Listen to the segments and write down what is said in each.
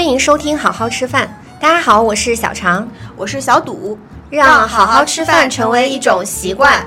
欢迎收听好好吃饭。大家好，我是小常，我是小赌，让好好吃饭成为一种习惯。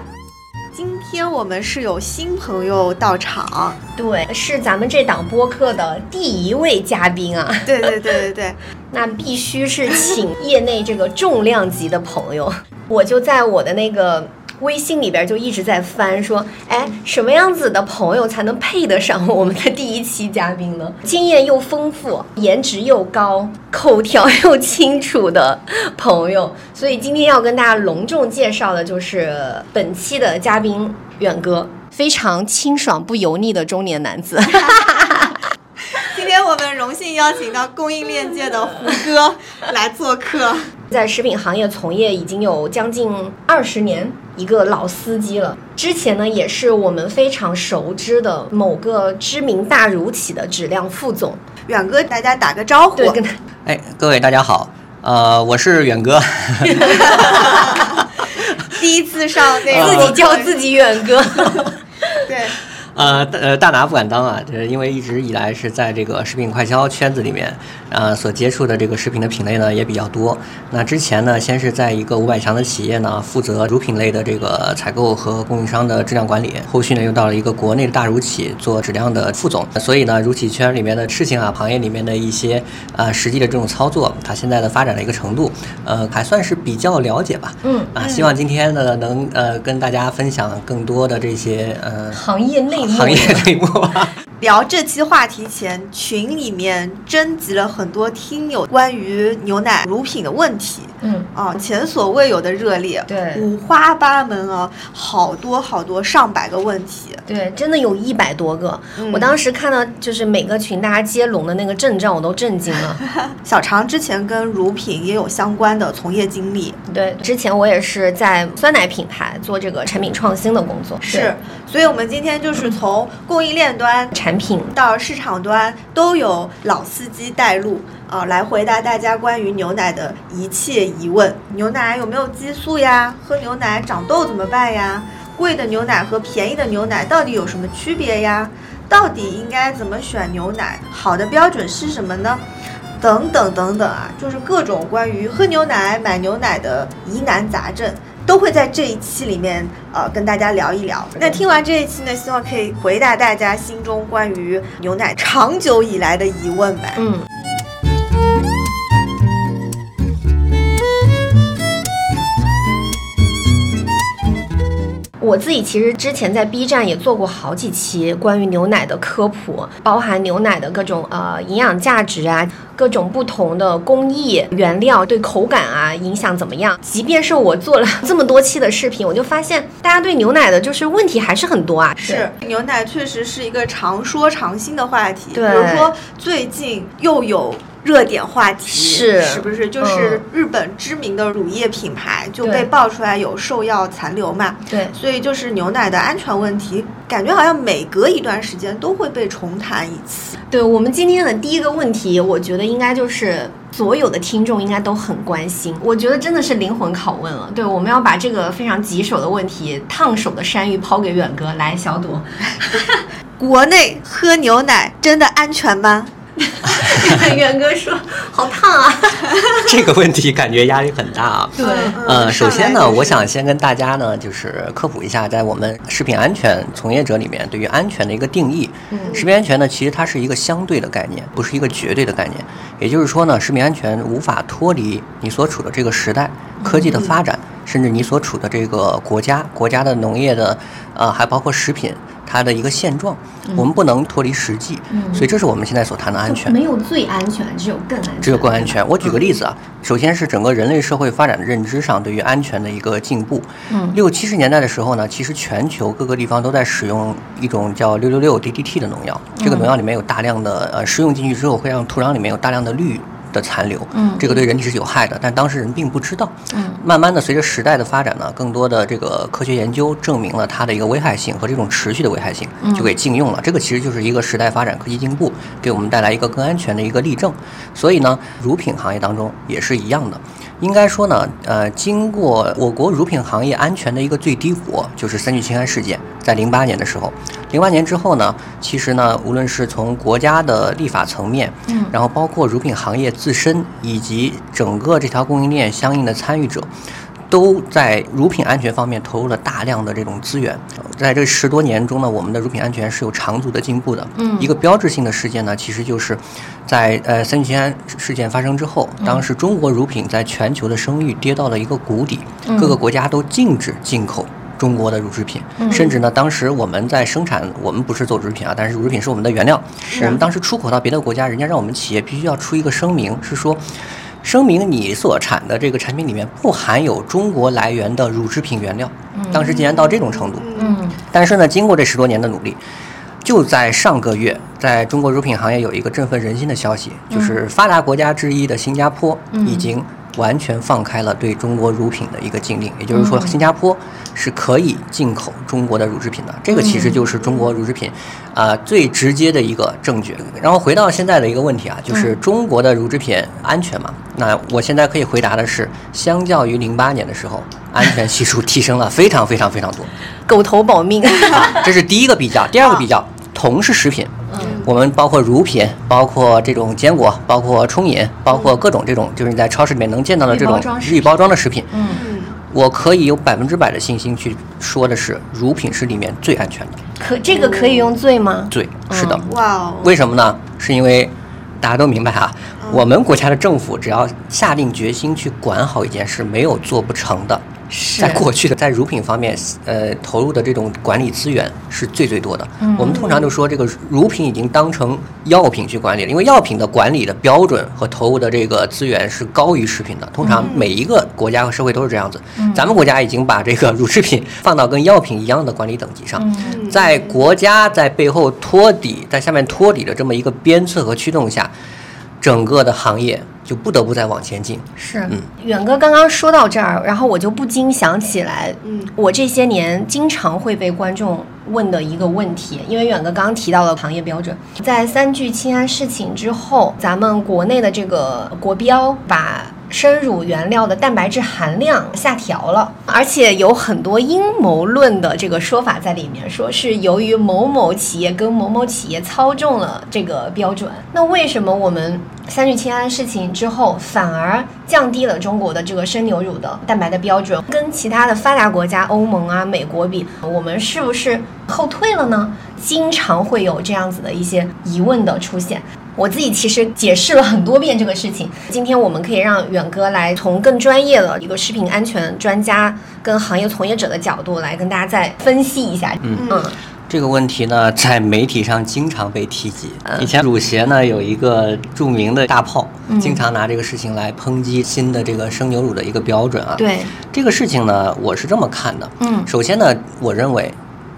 今天我们是有新朋友到场，对，是咱们这档播客的第一位嘉宾啊。对对对对对，那必须是请业内这个重量级的朋友。我就在我的那个。微信里边就一直在翻，说，哎，什么样子的朋友才能配得上我们的第一期嘉宾呢？经验又丰富，颜值又高，口条又清楚的朋友。所以今天要跟大家隆重介绍的就是本期的嘉宾远哥，非常清爽不油腻的中年男子。今天我们荣幸邀请到供应链界的胡哥来做客，在食品行业从业已经有将近二十年。一个老司机了，之前呢也是我们非常熟知的某个知名大乳企的质量副总，远哥，大家打个招呼。对，跟他。哎，各位大家好，呃，我是远哥。第一次上那个，自己叫自己远哥。对。呃，呃，大拿不敢当啊，就是因为一直以来是在这个食品快销圈子里面，啊，所接触的这个食品的品类呢也比较多。那之前呢，先是在一个五百强的企业呢，负责乳品类的这个采购和供应商的质量管理。后续呢，又到了一个国内的大乳企做质量的副总。所以呢，乳企圈里面的事情啊，行业里面的一些呃实际的这种操作，它现在的发展的一个程度，呃，还算是比较了解吧。嗯。啊，希望今天呢，能呃跟大家分享更多的这些呃行业内。行业内幕。聊这期话题前，群里面征集了很多听友关于牛奶乳品的问题。嗯啊，前所未有的热烈，对，五花八门啊，好多好多上百个问题，对，真的有一百多个。我当时看到就是每个群大家接龙的那个阵仗，我都震惊了。小常之前跟乳品也有相关的从业经历，对，之前我也是在酸奶品牌做这个产品创新的工作，是。所以我们今天就是从供应链端产品到市场端都有老司机带路。啊，来回答大家关于牛奶的一切疑问。牛奶有没有激素呀？喝牛奶长痘怎么办呀？贵的牛奶和便宜的牛奶到底有什么区别呀？到底应该怎么选牛奶？好的标准是什么呢？等等等等啊，就是各种关于喝牛奶、买牛奶的疑难杂症，都会在这一期里面呃跟大家聊一聊。那听完这一期呢，希望可以回答大家心中关于牛奶长久以来的疑问呗。嗯。我自己其实之前在 B 站也做过好几期关于牛奶的科普，包含牛奶的各种呃营养价值啊，各种不同的工艺原料对口感啊影响怎么样。即便是我做了这么多期的视频，我就发现大家对牛奶的就是问题还是很多啊。是牛奶确实是一个常说常新的话题，对，比如说最近又有。热点话题是是不是就是日本知名的乳业品牌就被爆出来有兽药残留嘛？对，所以就是牛奶的安全问题，感觉好像每隔一段时间都会被重谈一次。对我们今天的第一个问题，我觉得应该就是所有的听众应该都很关心，我觉得真的是灵魂拷问了。对，我们要把这个非常棘手的问题、烫手的山芋抛给远哥来，小朵，国内喝牛奶真的安全吗？远哥说：“好烫啊！” 这个问题感觉压力很大啊。对，呃，首先呢，我想先跟大家呢，就是科普一下，在我们食品安全从业者里面，对于安全的一个定义。嗯，食品安全呢，其实它是一个相对的概念，不是一个绝对的概念。也就是说呢，食品安全无法脱离你所处的这个时代、科技的发展，甚至你所处的这个国家、国家的农业的，呃，还包括食品。它的一个现状，我们不能脱离实际，所以这是我们现在所谈的安全。没有最安全，只有更安全。只有更安全。我举个例子啊，首先是整个人类社会发展的认知上对于安全的一个进步。嗯，六七十年代的时候呢，其实全球各个地方都在使用一种叫六六六 DDT 的农药，这个农药里面有大量的呃，食用进去之后会让土壤里面有大量的氯。的残留，嗯，这个对人体是有害的，但当事人并不知道，嗯，慢慢的随着时代的发展呢，更多的这个科学研究证明了它的一个危害性和这种持续的危害性，就给禁用了。这个其实就是一个时代发展、科技进步给我们带来一个更安全的一个例证。所以呢，乳品行业当中也是一样的。应该说呢，呃，经过我国乳品行业安全的一个最低谷，就是三聚氰胺事件，在零八年的时候，零八年之后呢，其实呢，无论是从国家的立法层面，嗯。然后包括乳品行业自身以及整个这条供应链相应的参与者，都在乳品安全方面投入了大量的这种资源。在这十多年中呢，我们的乳品安全是有长足的进步的。嗯一个标志性的事件呢，其实就是在呃三聚氰胺事件发生之后，当时中国乳品在全球的声誉跌到了一个谷底，嗯各个国家都禁止进口。中国的乳制品，嗯甚至呢，当时我们在生产，我们不是做乳制品啊，但是乳制品是我们的原料。我们当时出口到别的国家，人家让我们企业必须要出一个声明，是说，声明你所产的这个产品里面不含有中国来源的乳制品原料。当时竟然到这种程度，嗯。但是呢，经过这十多年的努力，就在上个月，在中国乳品行业有一个振奋人心的消息，就是发达国家之一的新加坡嗯。已经完全放开了对中国乳品的一个禁令，也就是说，嗯新加坡是可以进口中国的乳制品的。这个其实就是中国乳制品啊、最直接的一个证据。然后回到现在的一个问题啊，就是中国的乳制品安全吗？那我现在可以回答的是，相较于零八年的时候，安全系数提升了非常非常非常多。狗头保命。这是第一个比较，第二个比较，同是食品，嗯我们包括乳品，包括这种坚果，包括冲饮，包括各种这种就是你在超市里面能见到的这种预包装的食品，嗯，嗯，我可以有百分之百的信心去说的是，乳品是里面最安全的。可这个可以用最吗？对，是的。哇哦，为什么呢？是因为大家都明白啊，我们国家的政府只要下定决心去管好一件事，没有做不成的。是在过去的在乳品方面，呃，投入的这种管理资源是最最多的。嗯我们通常就说这个乳品已经当成药品去管理了，因为药品的管理的标准和投入的这个资源是高于食品的。通常每一个国家和社会都是这样子。咱们国家已经把这个乳制品放到跟药品一样的管理等级上。嗯在国家在背后托底，在下面托底的这么一个鞭策和驱动下，整个的行业就不得不再往前进。是嗯，远哥刚刚说到这儿，然后我就不禁想起来，嗯我这些年经常会被观众问的一个问题，因为远哥刚刚提到了行业标准，在三聚氰胺事情之后，咱们国内的这个国标把。生乳原料的蛋白质含量下调了，而且有很多阴谋论的这个说法在里面，说是由于某某企业跟某某企业操纵了这个标准。那为什么我们三聚氰胺事情之后，反而降低了中国的这个生牛乳的蛋白的标准，跟其他的发达国家欧盟啊、美国比，我们是不是后退了呢？经常会有这样子的一些疑问的出现。我自己其实解释了很多遍这个事情，今天我们可以让远哥来从更专业的一个食品安全专家跟行业从业者的角度来跟大家再分析一下。嗯嗯这个问题呢，在媒体上经常被提及。嗯以前乳协呢有一个著名的大炮，嗯经常拿这个事情来抨击新的这个生牛乳的一个标准啊。，对，这个事情呢，我是这么看的。嗯首先呢，我认为。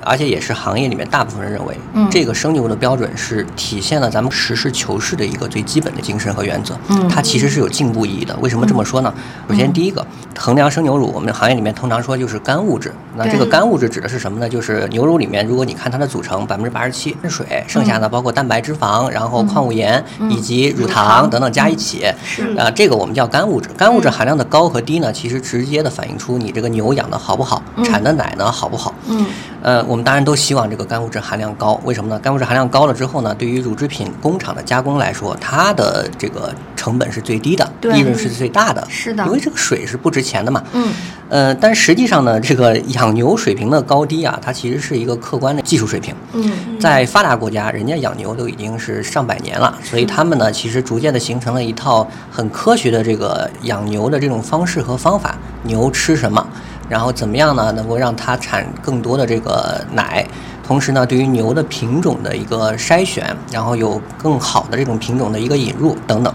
而且也是行业里面大部分人认为，嗯这个生牛的标准是体现了咱们实事求是的一个最基本的精神和原则。嗯它其实是有进步意义的。为什么这么说呢？首先，第一个，衡量生牛乳，我们行业里面通常说就是干物质。那这个干物质指的是什么呢？就是牛乳里面，如果你看它的组成，百分之八十七是水，剩下呢包括蛋白脂肪，然后矿物盐嗯以及乳糖等等加一起。是啊，这个我们叫干物质。干物质含量的高和低呢，其实直接的反映出你这个牛养的好不好，产的奶呢好不好。嗯呃，我们当然都希望这个干物质含量高，为什么呢？干物质含量高了之后呢，对于乳制品工厂的加工来说，它的这个成本是最低的，利润是最大的。是的因为这个水是不值钱的嘛。嗯呃，但实际上呢，这个养牛水平的高低啊，它其实是一个客观的技术水平。嗯在发达国家，人家养牛都已经是上百年了，所以他们呢，其实逐渐的形成了一套很科学的这个养牛的这种方式和方法。牛吃什么，然后怎么样呢，能够让它产更多的这个奶。同时呢，对于牛的品种的一个筛选，然后有更好的这种品种的一个引入等等，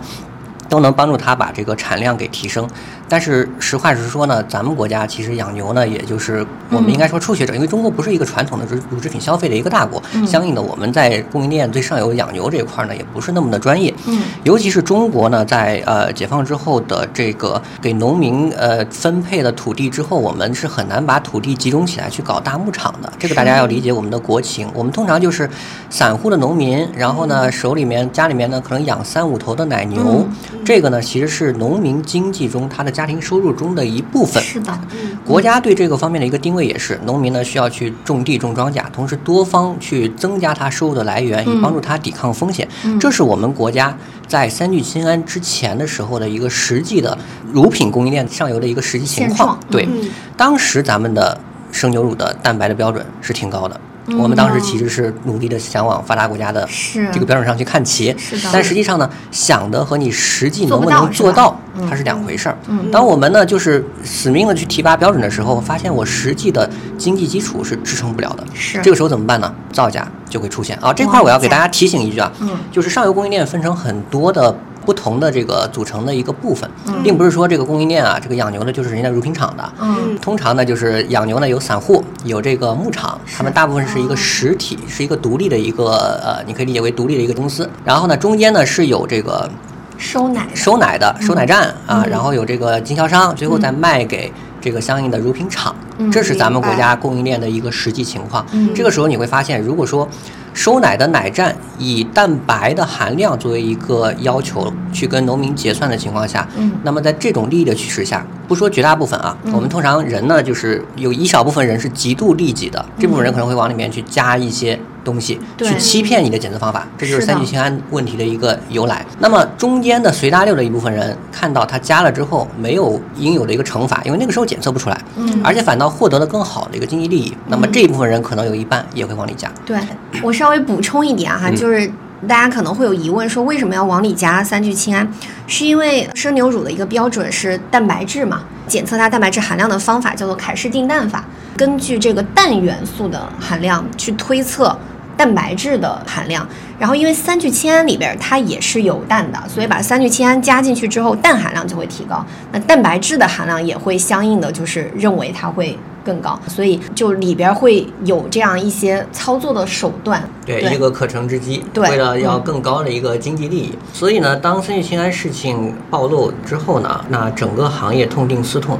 都能帮助它把这个产量给提升。但是实话实说呢，咱们国家其实养牛呢，也就是我们应该说初学者，因为中国不是一个传统的乳乳制品消费的一个大国，相应的我们在供应链最上游养牛这一块呢，也不是那么的专业。嗯尤其是中国呢，在呃解放之后的这个给农民呃分配了土地之后，我们是很难把土地集中起来去搞大牧场的。这个大家要理解我们的国情。我们通常就是散户的农民，然后呢手里面家里面呢可能养三五头的奶牛，这个呢其实是农民经济中它的家庭收入中的一部分。是的，国家对这个方面的一个定位也是，农民呢需要去种地种庄稼，同时多方去增加他收入的来源，以帮助他抵抗风险。这是我们国家在三聚氰胺之前的时候的一个实际的乳品供应链上游的一个实际情况状。对，嗯当时咱们的生牛乳的蛋白的标准是挺高的。我们当时其实是努力的想往发达国家的这个标准上去看齐，但实际上呢，想的和你实际能不能做到，嗯它是两回事儿。嗯当我们呢就是死命的去提拔标准的时候，发现我实际的经济基础是支撑不了的。是这个时候怎么办呢？造假就会出现啊！这块儿我要给大家提醒一句啊，嗯就是上游供应链分成很多的。不同的这个组成的一个部分，嗯。并不是说这个供应链啊，这个养牛的就是人家乳品厂的，嗯。通常呢，就是养牛呢有散户，有这个牧场，他们大部分是一个实体，是一个独立的一个呃，你可以理解为独立的一个公司。然后呢，中间呢是有这个收奶收奶的收奶站啊，嗯然后有这个经销商，最后再卖给这个相应的乳品厂。嗯这是咱们国家供应链的一个实际情况。嗯这个时候你会发现，如果说收奶的奶站以蛋白的含量作为一个要求去跟农民结算的情况下，嗯那么在这种利益的驱使下，不说绝大部分啊，嗯我们通常人呢，就是有一小部分人是极度利己的，这部分人可能会往里面去加一些东西，去欺骗你的检测方法，这就是三聚氰胺问题的一个由来。那么中间的随大溜的一部分人看到他加了之后没有应有的一个惩罚，因为那个时候检测不出来，嗯而且反倒获得了更好的一个经济利益，那么这一部分人可能有一半也会往里加。对我稍微补充一点哈，嗯就是大家可能会有疑问，说为什么要往里加三聚氰胺？是因为生牛乳的一个标准是蛋白质嘛，检测它蛋白质含量的方法叫做凯氏定氮法，根据这个氮元素的含量去推测。蛋白质的含量，然后因为三聚氰胺里边它也是有氮的，所以把三聚氰胺加进去之后，氮含量就会提高，那蛋白质的含量也会相应的就是认为它会更高，所以就里边会有这样一些操作的手段。对，一个可乘之机，对为了要嗯更高的一个经济利益，所以呢，当三聚氰胺事情暴露之后呢，那整个行业痛定思痛。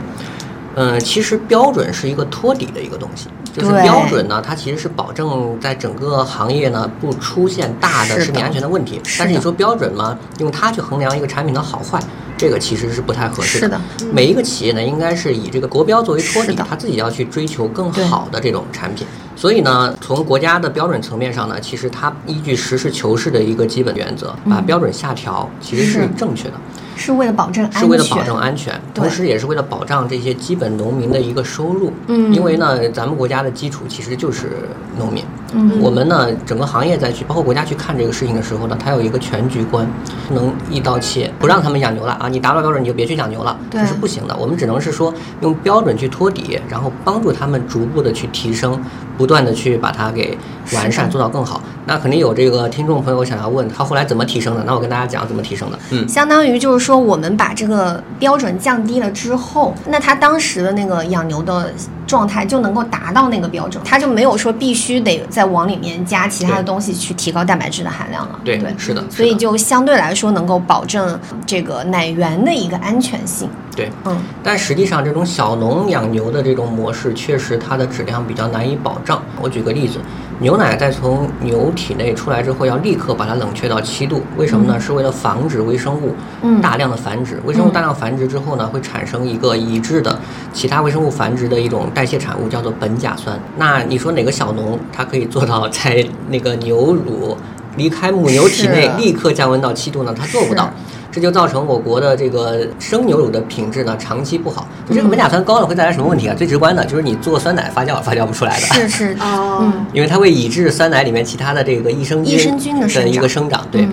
嗯，其实标准是一个托底的一个东西，就是标准呢，它其实是保证在整个行业呢不出现大的的。食品安全的问题。是但是你说标准嘛，用它去衡量一个产品的好坏，这个其实是不太合适是的。每一个企业呢，应该是以这个国标作为托底它自己要去追求更好的这种产品。所以呢，从国家的标准层面上呢，其实它依据实事求是的一个基本原则，把标准下调，其实是是。正确的，是为了保证安全，是为了保证安全，同时也是为了保障这些基本农民的一个收入。嗯因为呢，咱们国家的基础其实就是农民。嗯我们呢，整个行业再去，包括国家去看这个事情的时候呢，它有一个全局观，不能一刀切，不让他们养牛了啊！你达不到标准你就别去养牛了，这是不行的。我们只能是说用标准去托底，然后帮助他们逐步的去提升，不断的去把它给完善，做到更好。那肯定有这个听众朋友想要问，他后来怎么提升的？那我跟大家讲怎么提升的。嗯，相当于就是说，我们把这个标准降低了之后，那他当时的那个养牛的状态就能够达到那个标准，他就没有说必须得再往里面加其他的东西去提高蛋白质的含量了。对，对，是的，所以就相对来说能够保证这个奶源的一个安全性。对。嗯，但实际上，这种小农养牛的这种模式，确实它的质量比较难以保障。我举个例子，牛奶在从牛体内出来之后，要立刻把它冷却到七度，为什么呢？是为了防止微生物嗯大量的繁殖。微生物大量繁殖之后呢，会产生一个已知的其他微生物繁殖的一种代谢产物，叫做苯甲酸。那你说哪个小农他可以做到在那个牛乳离开母牛体内立刻降温到七度呢？它做不到。这就造成我国的这个生牛乳的品质呢长期不好。就这个苯甲酸高了会带来什么问题啊？最直观的就是你做酸奶发酵发酵不出来的，是是，哦嗯，因为它会抑制酸奶里面其他的这个益生菌益生菌的一个生长。对，嗯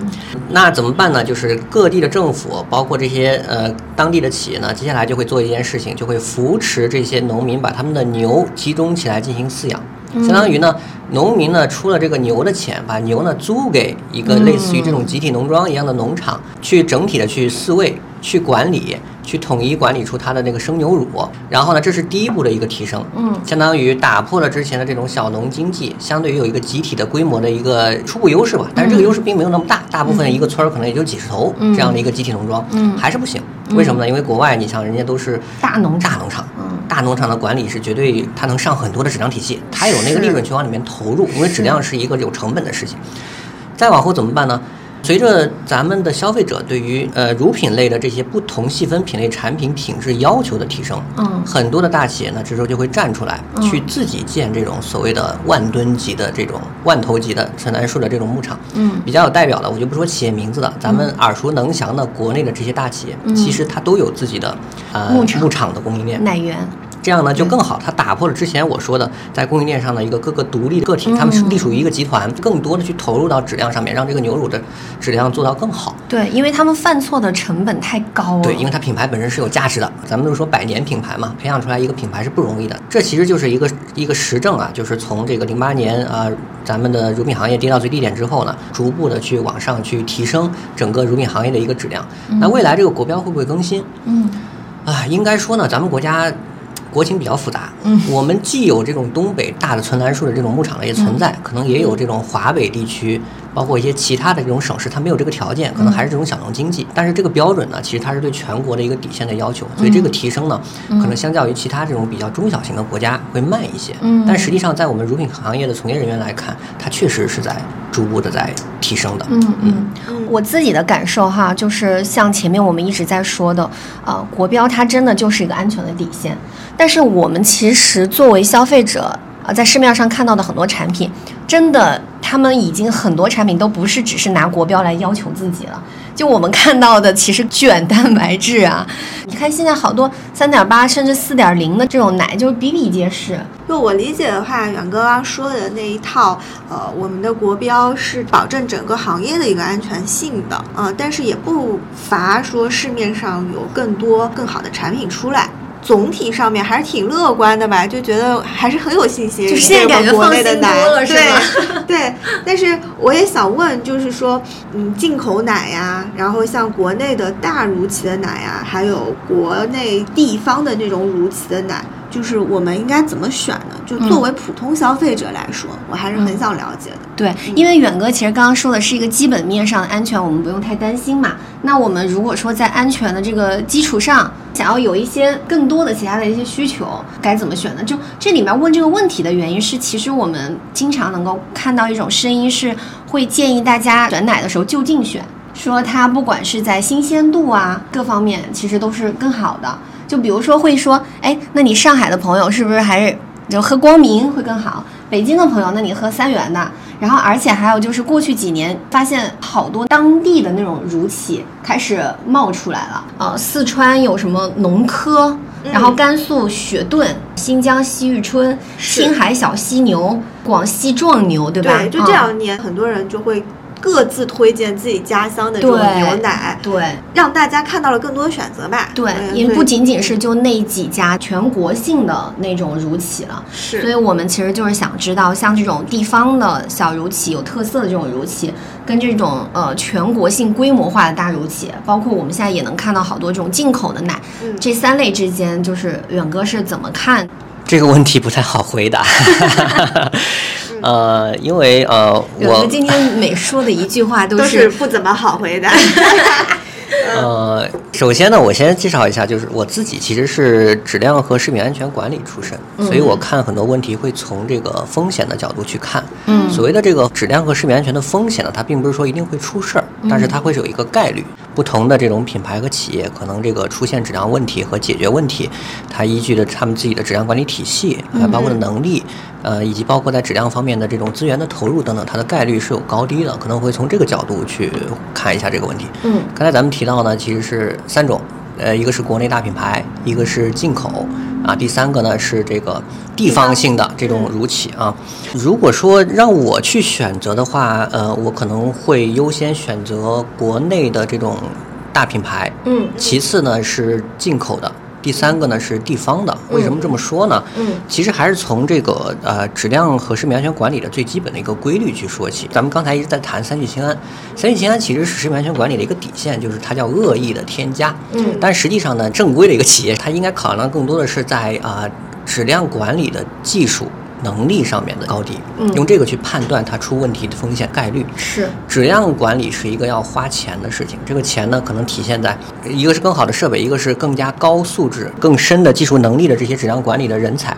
那怎么办呢？就是各地的政府，包括这些呃当地的企业呢，接下来就会做一件事情，就会扶持这些农民把他们的牛集中起来进行饲养。相当于呢，农民呢出了这个牛的钱，把牛呢租给一个类似于这种集体农庄一样的农场，去整体的去饲喂、去管理、去统一管理出它的那个生牛乳。然后呢，这是第一步的一个提升，嗯相当于打破了之前的这种小农经济，相对于有一个集体的规模的一个初步优势吧。但是这个优势并没有那么大，大部分一个村儿可能也就几十头嗯这样的一个集体农庄，嗯还是不行。为什么呢？因为国外你像人家都是大农场大农场，嗯大农场的管理是绝对，它能上很多的质量体系，它有那个利润去往里面投入，因为质量是一个有成本的事情。再往后怎么办呢？随着咱们的消费者对于呃乳品类的这些不同细分品类产品品质要求的提升，嗯。很多的大企业呢，这时候就会站出来，嗯。去自己建这种所谓的万吨级的这种万头级的纯桉树的这种牧场。嗯。比较有代表的，我就不说企业名字了，咱们耳熟能详的国内的这些大企业，嗯。其实它都有自己的呃牧场的供应链。奶源，这样呢就更好，它打破了之前我说的在供应链上的一个各个独立的个体，他们是隶属于一个集团，更多的去投入到质量上面，让这个牛乳的质量做到更好。对，因为他们犯错的成本太高了。对，因为它品牌本身是有价值的，咱们都说百年品牌嘛，培养出来一个品牌是不容易的。这其实就是一个一个实证啊，就是从这个零八年啊、咱们的乳品行业跌到最低点之后呢，逐步的去往上去提升整个乳品行业的一个质量。那未来这个国标会不会更新？嗯啊，应该说呢，咱们国家国情比较复杂，嗯。我们既有这种东北大的存栏树的这种牧场的一些存在，可能也有这种华北地区，包括一些其他的这种省市，它没有这个条件，可能还是这种小农经济。但是这个标准呢，其实它是对全国的一个底线的要求，所以这个提升呢，可能相较于其他这种比较中小型的国家会慢一些。嗯但实际上在我们乳品行业的从业人员来看，它确实是在逐步的在提升的。嗯嗯嗯，我自己的感受哈，就是像前面我们一直在说的，呃，国标它真的就是一个安全的底线。但是我们其实作为消费者，啊、在市面上看到的很多产品，真的他们已经很多产品都不是只是拿国标来要求自己了。就我们看到的，其实卷蛋白质啊，你看现在好多三点八甚至四点零的这种奶，就比比皆是。就我理解的话，远哥刚刚说的那一套，呃，我们的国标是保证整个行业的一个安全性的，呃，但是也不乏说市面上有更多更好的产品出来。总体上面还是挺乐观的吧，就觉得还是很有信心。就现在感觉放心内的奶多了是对对，但是我也想问，就是说，嗯，进口奶呀，然后像国内的大乳企的奶呀，还有国内地方的那种乳企的奶，就是我们应该怎么选呢？就作为普通消费者来说，我还是很想了解的。对，因为远哥其实刚刚说的是一个基本面上的安全，我们不用太担心嘛。那我们如果说在安全的这个基础上，想要有一些更多的其他的一些需求，该怎么选呢？就这里面问这个问题的原因是，其实我们经常能够看到一种声音是会建议大家选奶的时候就近选，说它不管是在新鲜度啊各方面，其实都是更好的。就比如说会说，哎，那你上海的朋友是不是还是就喝光明会更好？北京的朋友，那你喝三元的。然后，而且还有就是，过去几年发现好多当地的那种乳企开始冒出来了。呃，四川有什么农科，然后甘肃雪顿、新疆西域春、青海小犀牛、广西壮牛，对吧？对，就这嗯两年，很多人就会各自推荐自己家乡的这种牛奶，对。让大家看到了更多的选择吧。对，嗯因为不仅仅是就那几家全国性的那种乳企了，是。所以我们其实就是想知道，像这种地方的小乳企、有特色的这种乳企，跟这种呃全国性规模化的大乳企，包括我们现在也能看到好多这种进口的奶，嗯。这三类之间，就是远哥是怎么看？这个问题不太好回答，呃，因为呃，我们今天每说的一句话都是不怎么好回答。呃，首先呢，我先介绍一下，就是我自己其实是质量和食品安全管理出身，所以我看很多问题会从这个风险的角度去看。嗯所谓的这个质量和食品安全的风险呢，它并不是说一定会出事儿，但是它会是有一个概率。不同的这种品牌和企业，可能这个出现质量问题和解决问题，它依据的他们自己的质量管理体系，还，包括的能力，呃，以及包括在质量方面的这种资源的投入等等，它的概率是有高低的，可能会从这个角度去看一下这个问题。嗯刚才咱们提到呢，其实是三种，呃，一个是国内大品牌，一个是进口，啊，第三个呢是这个地方性的这种乳企啊。如果说让我去选择的话，呃，我可能会优先选择国内的这种大品牌，嗯其次呢是进口的。第三个呢是地方的，为什么这么说呢？嗯其实还是从这个呃质量和食品安全管理的最基本的一个规律去说起。咱们刚才一直在谈三聚氰胺，三聚氰胺其实是食品安全管理的一个底线，就是它叫恶意的添加。嗯但实际上呢，正规的一个企业，它应该考量更多的是在啊、质量管理的技术能力上面的高低，嗯用这个去判断它出问题的风险概率。是质量管理是一个要花钱的事情，这个钱呢，可能体现在一个是更好的设备，一个是更加高素质、更深的技术能力的这些质量管理的人才，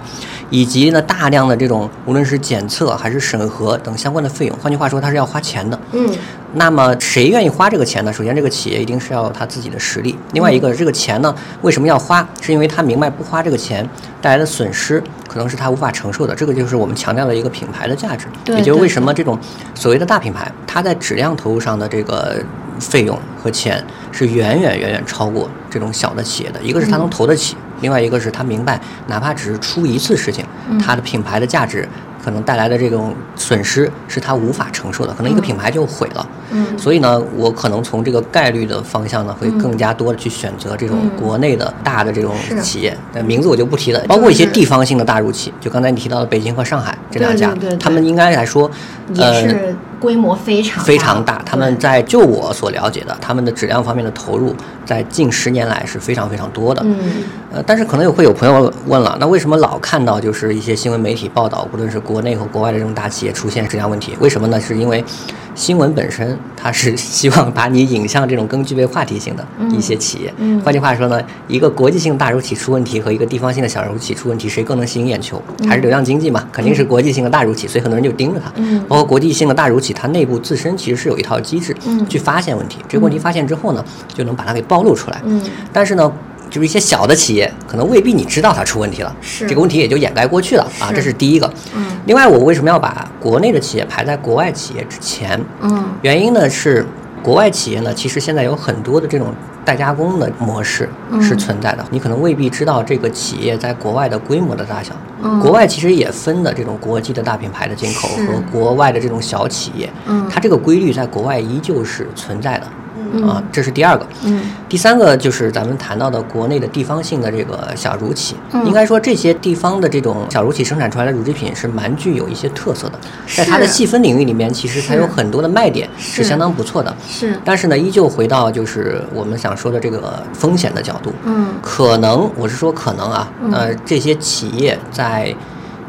以及呢大量的这种无论是检测还是审核等相关的费用。换句话说，它是要花钱的。嗯那么谁愿意花这个钱呢？首先，这个企业一定是要有他自己的实力。另外一个，这个钱呢，为什么要花？是因为他明白不花这个钱带来的损失可能是他无法承受的。这个就是我们强调的一个品牌的价值，也就是为什么这种所谓的大品牌，它在质量投入上的这个费用和钱是远远远远超过这种小的企业的。一个是他能投得起，另外一个是他明白，哪怕只是出一次事情，他的品牌的价值。可能带来的这种损失是他无法承受的，可能一个品牌就毁了。嗯。所以呢，我可能从这个概率的方向呢，会更加多的去选择这种嗯。国内的大的这种企业，那名字我就不提了，包括一些地方性的大入企，就刚才你提到的北京和上海这两家他们应该来说，也呃，是规模非常非常大。他们在就我所了解的，他们的质量方面的投入，在近十年来是非常非常多的。嗯呃，但是可能也会有朋友问了，那为什么老看到就是一些新闻媒体报道，无论是国内和国外的这种大企业出现质量问题？为什么呢？是因为新闻本身它是希望把你引向这种更具备话题性的一些企业。嗯换句话说呢，一个国际性大乳企出问题和一个地方性的小乳企出问题，谁更能吸引眼球？还是流量经济嘛？肯定是国际性的大乳企，所以很多人就盯着它。嗯包括国际性的大乳企，它内部自身其实是有一套机制嗯去发现问题。这个问题发现之后呢，就能把它给暴露出来。嗯但是呢，就是一些小的企业，可能未必你知道它出问题了，是这个问题也就掩盖过去了啊，这是第一个。嗯另外，我为什么要把国内的企业排在国外企业之前？嗯原因呢是，国外企业呢，其实现在有很多的这种代加工的模式嗯是存在的。你可能未必知道这个企业在国外的规模的大小。嗯国外其实也分的这种国际的大品牌的进口和国外的这种小企业，嗯它这个规律在国外依旧是存在的。嗯。啊，这是第二个。嗯。第三个就是咱们谈到的国内的地方性的这个小乳企，嗯。应该说这些地方的这种小乳企生产出来的乳制品是蛮具有一些特色的，在它的细分领域里面，其实它有很多的卖点是。是相当不错的。是。但是呢，依旧回到就是我们想说的这个风险的角度，嗯。可能我是说可能啊，嗯。呃，这些企业在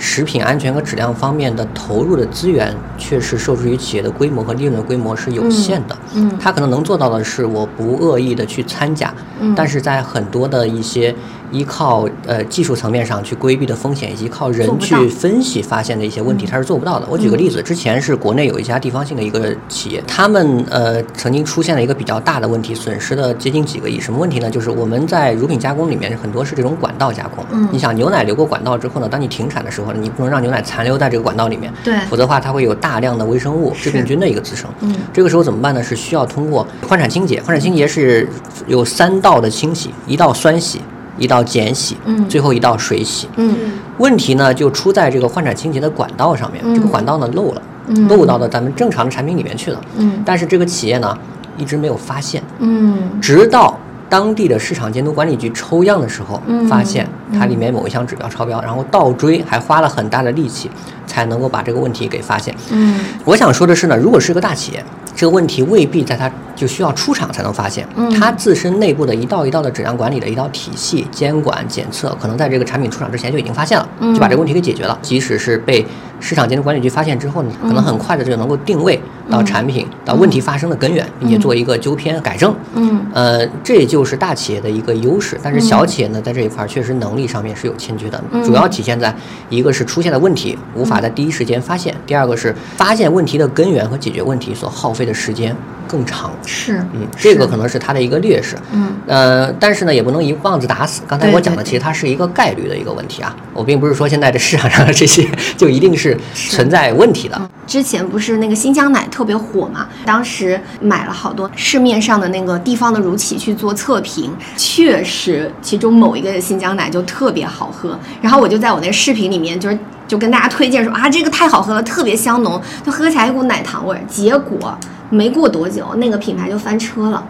食品安全和质量方面的投入的资源，确实受制于企业的规模和利润的规模是有限的。嗯它可能能做到的是，我不恶意的去掺假，嗯但是在很多的一些依靠呃技术层面上去规避的风险，以及靠人去分析发现的一些问题，它是做不到的。我举个例子，之前是国内有一家地方性的一个企业，他们呃曾经出现了一个比较大的问题，损失了接近几个亿。什么问题呢？就是我们在乳品加工里面很多是这种管道加工。嗯你想牛奶流过管道之后呢，当你停产的时候呢，你不能让牛奶残留在这个管道里面，对否则的话它会有大量的微生物、致病菌的一个滋生。嗯这个时候怎么办呢？是需要通过换产清洁。换产清洁是有三道的清洗，一道酸洗，一道碱洗，嗯。最后一道水洗。嗯。问题呢就出在这个换产清洁的管道上面，嗯这个管道呢漏了，嗯。漏到了咱们正常的产品里面去了。嗯。但是这个企业呢一直没有发现，嗯。直到当地的市场监督管理局抽样的时候，嗯发现它里面某一项指标超标，然后倒追还花了很大的力气，才能够把这个问题给发现。嗯我想说的是呢，如果是个大企业，这个问题未必在它就需要出厂才能发现，嗯它自身内部的一道一道的质量管理的一道体系、监管、检测，可能在这个产品出厂之前就已经发现了，嗯就把这个问题给解决了。即使是被市场监督管理局发现之后呢，可能很快的就能够定位到产品、到问题发生的根源，并且做一个纠偏改正。嗯。呃，这也就是大企业的一个优势，但是小企业呢，在这一块儿确实能力上面是有欠缺的，嗯。主要体现在一个是出现的问题无法在第一时间发现，第二个是发现问题的根源和解决问题所耗费的时间更长。是嗯，这个可能是它的一个劣势。嗯呃，但是呢，也不能一棒子打死。刚才我讲的，其实它是一个概率的一个问题啊。我并不是说现在这市场上的这些 就一定是存在问题的。之前不是那个新疆奶特别火嘛？当时买了好多市面上的那个地方的乳企去做测评，确实其中某一个新疆奶就特别好喝。然后我就在我那视频里面就是就跟大家推荐说啊，这个太好喝了，特别香浓，就喝起来一股奶糖味儿。结果没过多久，那个品牌就翻车了。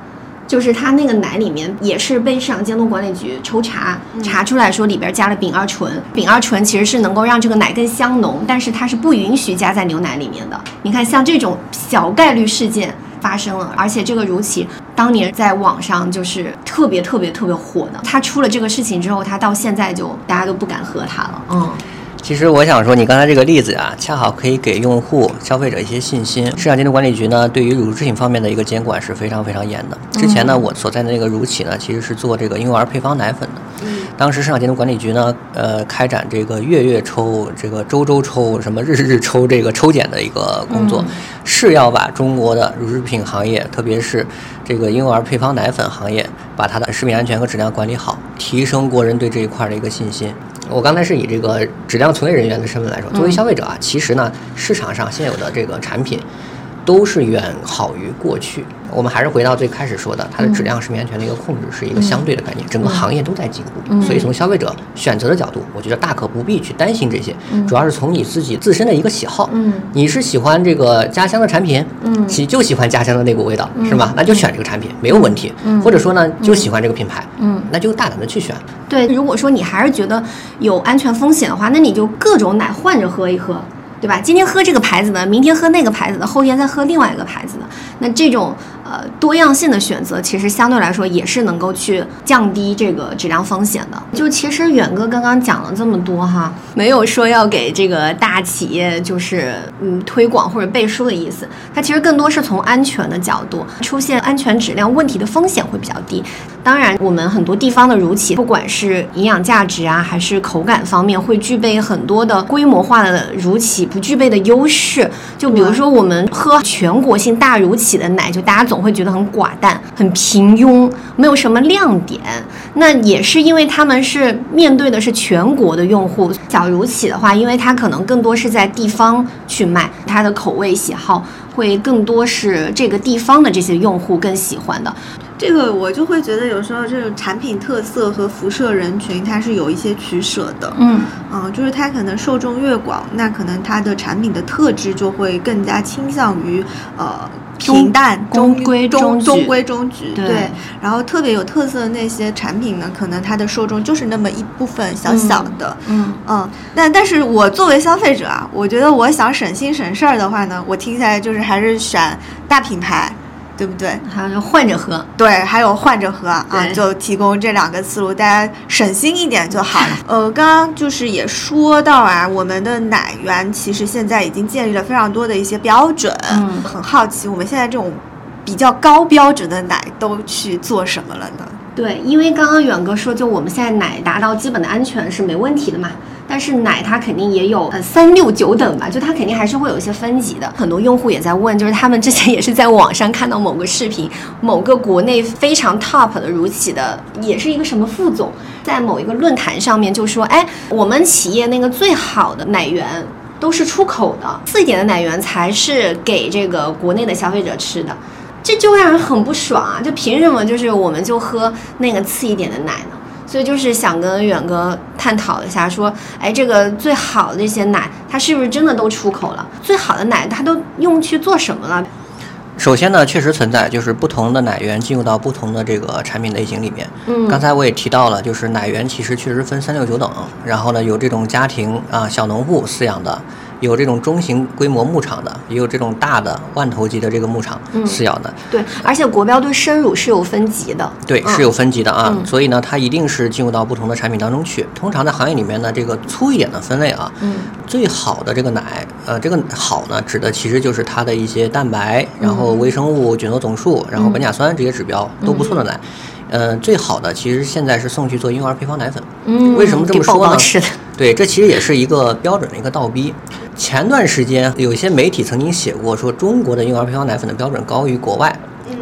就是它那个奶里面也是被市场监督管理局抽查，查出来说里边加了丙二醇。丙二醇其实是能够让这个奶更香浓，但是它是不允许加在牛奶里面的。你看，像这种小概率事件发生了，而且这个乳企当年在网上就是特别特别特别火的。它出了这个事情之后，它到现在就大家都不敢喝它了。嗯其实我想说，你刚才这个例子啊，恰好可以给用户、消费者一些信心。市场监督管理局呢，对于乳制品方面的一个监管是非常非常严的。之前呢，我所在的那个乳企呢，其实是做这个婴幼儿配方奶粉的。当时市场监督管理局呢，呃，开展这个月月抽、这个周周抽、什么日日抽这个抽检的一个工作，是要把中国的乳制品行业，特别是这个婴幼儿配方奶粉行业，把它的食品安全和质量管理好，提升国人对这一块的一个信心。我刚才是以这个质量从业人员的身份来说，作为消费者啊，其实呢，市场上现有的这个产品。都是远好于过去。我们还是回到最开始说的，它的质量、食品安全的一个控制是一个相对的概念，整个行业都在进步。所以从消费者选择的角度，我觉得大可不必去担心这些，主要是从你自己自身的一个喜好。嗯，你是喜欢这个家乡的产品，嗯，喜就喜欢家乡的那股味道，是吗？那就选这个产品没有问题。或者说呢，就喜欢这个品牌，嗯，那就大胆的去选。对，如果说你还是觉得有安全风险的话，那你就各种奶换着喝一喝。对吧？今天喝这个牌子的，明天喝那个牌子的，后天再喝另外一个牌子的，那这种呃多样性的选择，其实相对来说也是能够去降低这个质量风险的。就其实远哥刚刚讲了这么多哈，没有说要给这个大企业就是嗯推广或者背书的意思，它其实更多是从安全的角度，出现安全质量问题的风险会比较低。当然，我们很多地方的乳企，不管是营养价值啊，还是口感方面，会具备很多的规模化的乳企不具备的优势。就比如说，我们喝全国性大乳企的奶，就大家总会觉得很寡淡、很平庸，没有什么亮点。那也是因为他们是面对的是全国的用户。小乳企的话，因为它可能更多是在地方去卖，它的口味喜好会更多是这个地方的这些用户更喜欢的。这个我就会觉得，有时候这种产品特色和辐射人群，它是有一些取舍的。嗯嗯，就是它可能受众越广，那可能它的产品的特质就会更加倾向于呃平淡、中规中中规中矩。对。然后特别有特色的那些产品呢，可能它的受众就是那么一部分小小的。嗯嗯。但但是我作为消费者啊，我觉得我想省心省事儿的话呢，我听下来就是还是选大品牌。对不对？还有换着喝，对，还有换着喝啊，就提供这两个思路，大家省心一点就好了。呃，刚刚就是也说到啊，我们的奶源其实现在已经建立了非常多的一些标准。嗯，很好奇，我们现在这种比较高标准的奶都去做什么了呢？对，因为刚刚远哥说，就我们现在奶达到基本的安全是没问题的嘛。但是奶它肯定也有呃三六九等吧，就它肯定还是会有一些分级的。很多用户也在问，就是他们之前也是在网上看到某个视频，某个国内非常 top 的乳企的，也是一个什么副总，在某一个论坛上面就说，哎，我们企业那个最好的奶源都是出口的，次一点的奶源才是给这个国内的消费者吃的，这就让人很不爽啊！就凭什么就是我们就喝那个次一点的奶呢？所以就是想跟远哥探讨一下，说，哎，这个最好的一些奶，它是不是真的都出口了？最好的奶，它都用去做什么了？首先呢，确实存在，就是不同的奶源进入到不同的这个产品类型里面。嗯，刚才我也提到了，就是奶源其实确实分三六九等，然后呢，有这种家庭啊小农户饲养的。有这种中型规模牧场的，也有这种大的万头级的这个牧场饲养的。对，而且国标对生乳是有分级的。对，是有分级的啊。所以呢，它一定是进入到不同的产品当中去。通常在行业里面呢，这个粗一点的分类啊，嗯，最好的这个奶，呃，这个好呢，指的其实就是它的一些蛋白，然后微生物菌落总数，然后苯甲酸这些指标都不错的奶。嗯，最好的其实现在是送去做婴幼儿配方奶粉。嗯，为什么这么说呢？是的。对，这其实也是一个标准的一个倒逼。前段时间有些媒体曾经写过，说中国的婴儿配方奶粉的标准高于国外。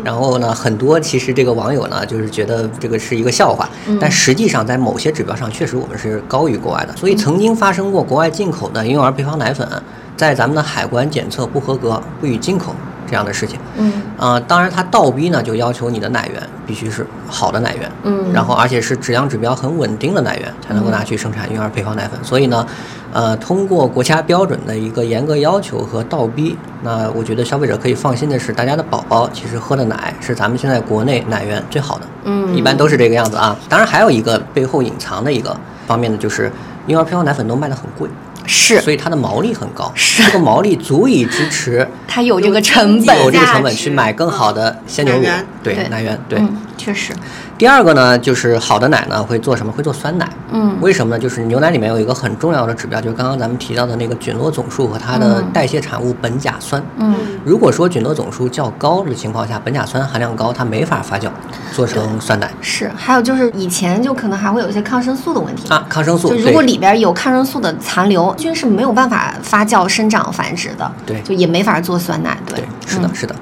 然后呢，很多其实这个网友呢，就是觉得这个是一个笑话。但实际上，在某些指标上，确实我们是高于国外的。所以曾经发生过国外进口的婴幼儿配方奶粉，在咱们的海关检测不合格，不予进口。这样的事情，嗯，啊，当然，它倒逼呢，就要求你的奶源必须是好的奶源，嗯，然后而且是质量指标很稳定的奶源，才能够拿去生产婴儿配方奶粉。所以呢，呃，通过国家标准的一个严格要求和倒逼，那我觉得消费者可以放心的是，大家的宝宝其实喝的奶是咱们现在国内奶源最好的，嗯，一般都是这个样子啊。当然，还有一个背后隐藏的一个方面呢，就是婴儿配方奶粉都卖的很贵。是，所以它的毛利很高，是。这个毛利足以支持它有这个成本，有这个成本去买更好的鲜牛乳，对奶源，对，确实。第二个呢，就是好的奶呢会做什么？会做酸奶。嗯为什么呢？就是牛奶里面有一个很重要的指标，就是刚刚咱们提到的那个菌落总数和它的嗯代谢产物苯甲酸。嗯如果说菌落总数较高的情况下，苯甲酸含量高，它没法发酵做成酸奶是，还有就是以前就可能还会有一些抗生素的问题。啊。抗生素就如果里边有抗生素的残留，菌是没有办法发酵、生长、繁殖的，对就也没法做酸奶。对，对，是的，嗯是的。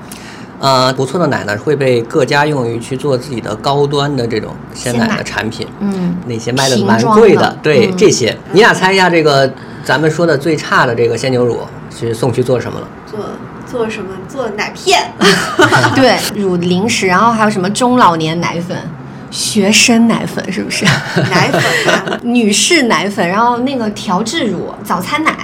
呃，不错的奶呢会被各家用于去做自己的高端的这种鲜奶的产品，嗯，那些卖的蛮贵的，对、嗯这些，你俩猜一下，这个咱们说的最差的这个鲜牛乳是送去做什么了？做做什么？做奶片。对，乳零食，然后还有什么中老年奶粉、学生奶粉，是不是？奶粉啊，女士奶粉，然后那个调制乳、早餐奶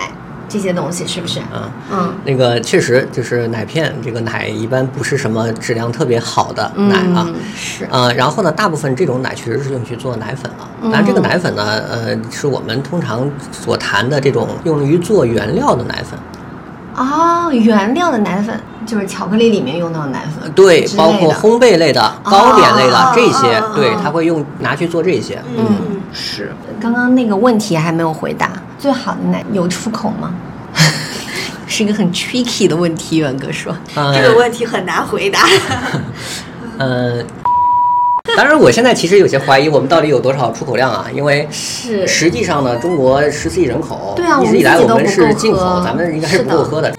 这些东西，是不是？嗯，嗯那个确实就是奶片，这个奶一般不是什么质量特别好的奶啊。嗯，是，呃，然后呢，大部分这种奶确实是用去做奶粉了。当然，这个奶粉呢，呃，是我们通常所谈的这种用于做原料的奶粉。哦，原料的奶粉就是巧克力里面用到的奶粉，对，包括烘焙类的、糕点类的、哦这些，对哦，它会用拿去做这些。嗯，是。刚刚那个问题还没有回答，最好的奶有出口吗？是一个很 tricky 的问题，远哥说。呃这个问题很难回答。呃，当然，我现在其实有些怀疑我们到底有多少出口量啊？因为是实际上呢，中国十四亿人口，对啊一直以来我们是进口，喝咱们应该是不够喝的。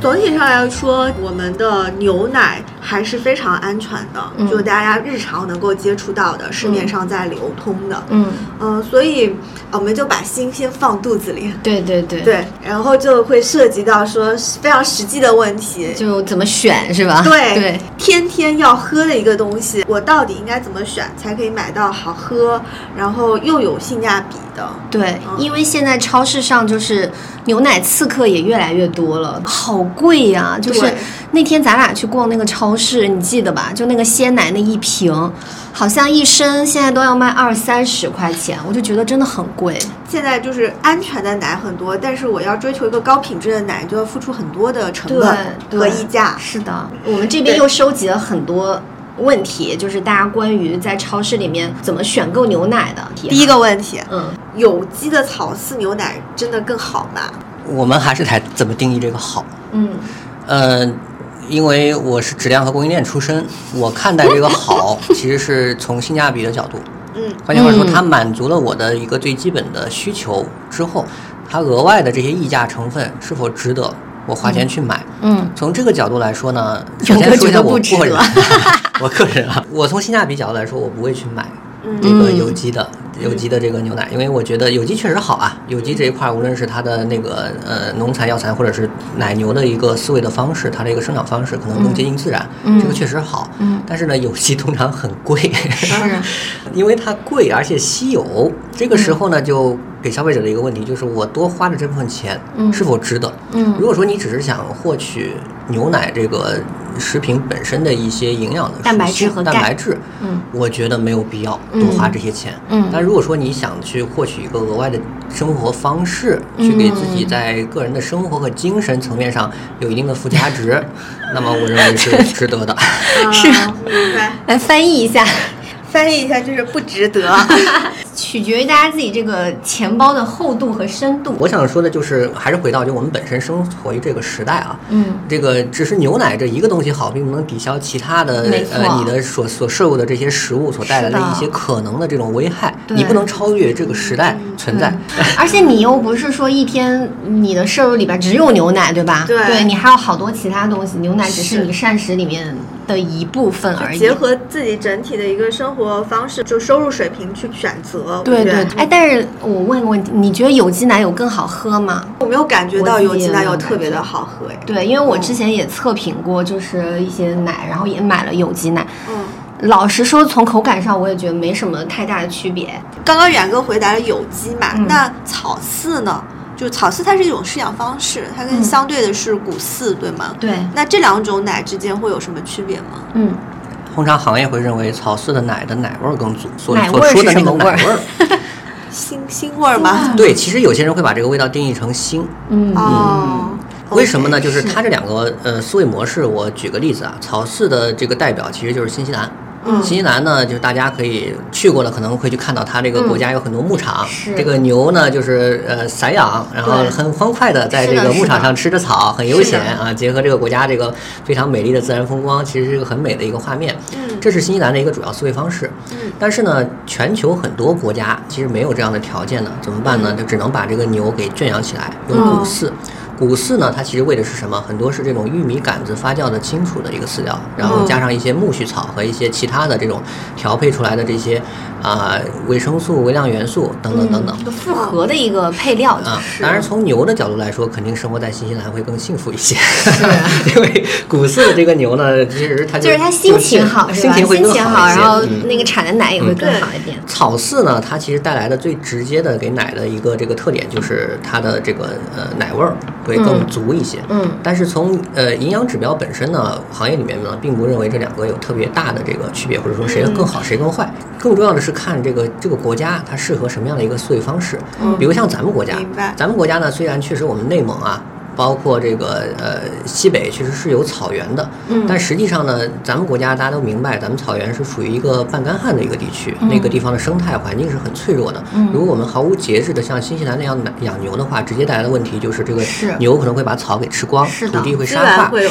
总体上来说，我们的牛奶还是非常安全的，嗯就大家日常能够接触到的，市面上在流通的。嗯，嗯、所以我们就把心先放肚子里。对对对，对，然后就会涉及到说非常实际的问题，就怎么选是吧？对对，天天要喝的一个东西，我到底应该怎么选才可以买到好喝，然后又有性价比的？对，嗯因为现在超市上就是牛奶刺客也越来越多了，好贵呀、就是那天咱俩去逛那个超市，你记得吧？就那个鲜奶那一瓶，好像一升现在都要卖二三十块钱，我就觉得真的很贵。现在就是安全的奶很多，但是我要追求一个高品质的奶，就要付出很多的成本和溢价。是的，我们这边又收集了很多问题，就是大家关于在超市里面怎么选购牛奶的。第一，个问题，嗯，有机的草饲牛奶真的更好吗？我们还是得怎么定义这个好？嗯，呃，因为我是质量和供应链出身，我看待这个好，其实是从性价比的角度。嗯，换句话说，嗯它满足了我的一个最基本的需求之后，它额外的这些溢价成分是否值得我花钱去买？嗯，从这个角度来说呢，首先说一下我个人得，我个人啊，我从性价比角度来说，我不会去买嗯这个有机的。有机的这个牛奶，因为我觉得有机确实好啊。有机这一块，无论是它的那个呃农残、药残，或者是奶牛的一个饲喂的方式，它的一个生长方式可能更接近自然，嗯这个确实好。嗯但是呢，有机通常很贵，是，因为它贵而且稀有。这个时候呢，就给消费者的一个问题就是，我多花的这部分钱嗯是否值得？嗯如果说你只是想获取牛奶这个食品本身的一些营养的蛋白质和蛋白质，嗯我觉得没有必要嗯多花这些钱。嗯但如果说你想去获取一个额外的生活方式，去给自己在个人的生活和精神层面上有一定的附加值，那么我认为是值得的。是啊明白。来翻译一下，翻译一下就是不值得。取决于大家自己这个钱包的厚度和深度。我想说的就是，还是回到就我们本身生活于这个时代啊，嗯，这个只是牛奶这一个东西好，并不能抵消其他的呃你的所所摄入的这些食物所带来的一些可能的这种危害，你不能超越这个时代存在。而且你又不是说一天你的摄入里边只有牛奶，对吧？对你还有好多其他东西，牛奶只是是你膳食里面的一部分而已。结合自己整体的一个生活方式，就收入水平去选择。不对对，哎，但是我问个问题，你觉得有机奶油更好喝吗？我没有感觉到有机奶没有特别的好喝哎。对，因为我之前也测评过，就是一些奶，然后也买了有机奶。嗯，老实说，从口感上我也觉得没什么太大的区别。刚刚远哥回答了有机嘛，嗯那草饲呢？就草饲它是一种饲养方式，它跟嗯相对的是谷饲，对吗？对，那这两种奶之间会有什么区别吗？嗯，通常行业会认为草饲的奶的奶味儿更足，所所说的那个奶味儿。腥腥味儿吧？对，其实有些人会把这个味道定义成腥，嗯哦，为什么呢？就是是它这两个呃思维模式，我举个例子啊，草饲的这个代表其实就是新西兰。嗯新西兰呢，就是大家可以去过了，可能会去看到它这个国家有很多牧场。是这个牛呢，就是呃散养，然后很欢快的在这个牧场上吃着草，很悠闲啊。结合这个国家这个非常美丽的自然风光，其实是一个很美的一个画面。嗯这是新西兰的一个主要思维方式。嗯但是呢，全球很多国家其实没有这样的条件呢，怎么办呢？就只能把这个牛给圈养起来，用谷饲。谷饲呢，它其实喂的是什么？很多是这种玉米杆子发酵的清楚的一个饲料，然后加上一些苜蓿草和一些其他的这种调配出来的这些啊、维生素、微量元素等等等等。复合的一个配料，啊，就是当然从牛的角度来说，肯定生活在新西兰会更幸福一些，因为谷饲的这个牛呢，其实它就是它心情好，是吧？心情会更情好。然后嗯那个产的奶也会更好一点。草饲呢，它其实带来的最直接的给奶的一个这个特点，就是它的这个呃奶味儿会更嗯足一些。嗯但是从呃营养指标本身呢，行业里面呢并不认为这两个有特别大的这个区别，或者说谁更好谁更坏。更重要的是看这个这个国家它适合什么样的一个思维方式。嗯比如像咱们国家咱们国家呢虽然确实我们内蒙啊。包括这个呃西北其实是有草原的，嗯。但实际上呢，咱们国家大家都明白，咱们草原是属于一个半干旱的一个地区，嗯。那个地方的生态环境是很脆弱的。嗯。如果我们毫无节制的像新西兰那样养养牛的话，直接带来的问题就是这个是。牛可能会把草给吃光，是的土地会沙化，对。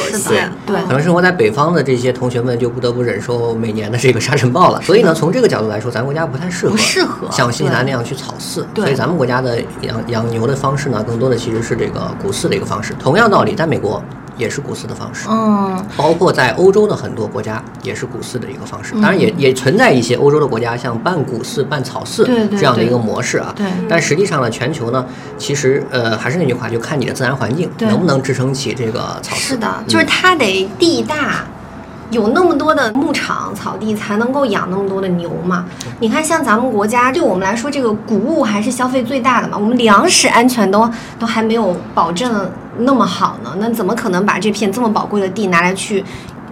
可能生活在北方的这些同学们就不得不忍受每年的这个沙尘暴了。所以呢，从这个角度来说，咱国家不太适合不适合像新西兰那样去草饲。对。所以咱们国家的养养牛的方式呢，更多的其实是这个谷饲的一个方式。同样道理，在美国也是股市的方式。嗯，包括在欧洲的很多国家也是股市的一个方式，嗯当然也也存在一些欧洲的国家像半股市半草饲对对对这样的一个模式啊。对但实际上呢，全球呢，其实呃还是那句话，就看你的自然环境能不能支撑起这个草市。是的，就是嗯它得地大。有那么多的牧场、草地，才能够养那么多的牛嘛？你看，像咱们国家，对我们来说，这个谷物还是消费最大的嘛。我们粮食安全都都还没有保证那么好呢，那怎么可能把这片这么宝贵的地拿来去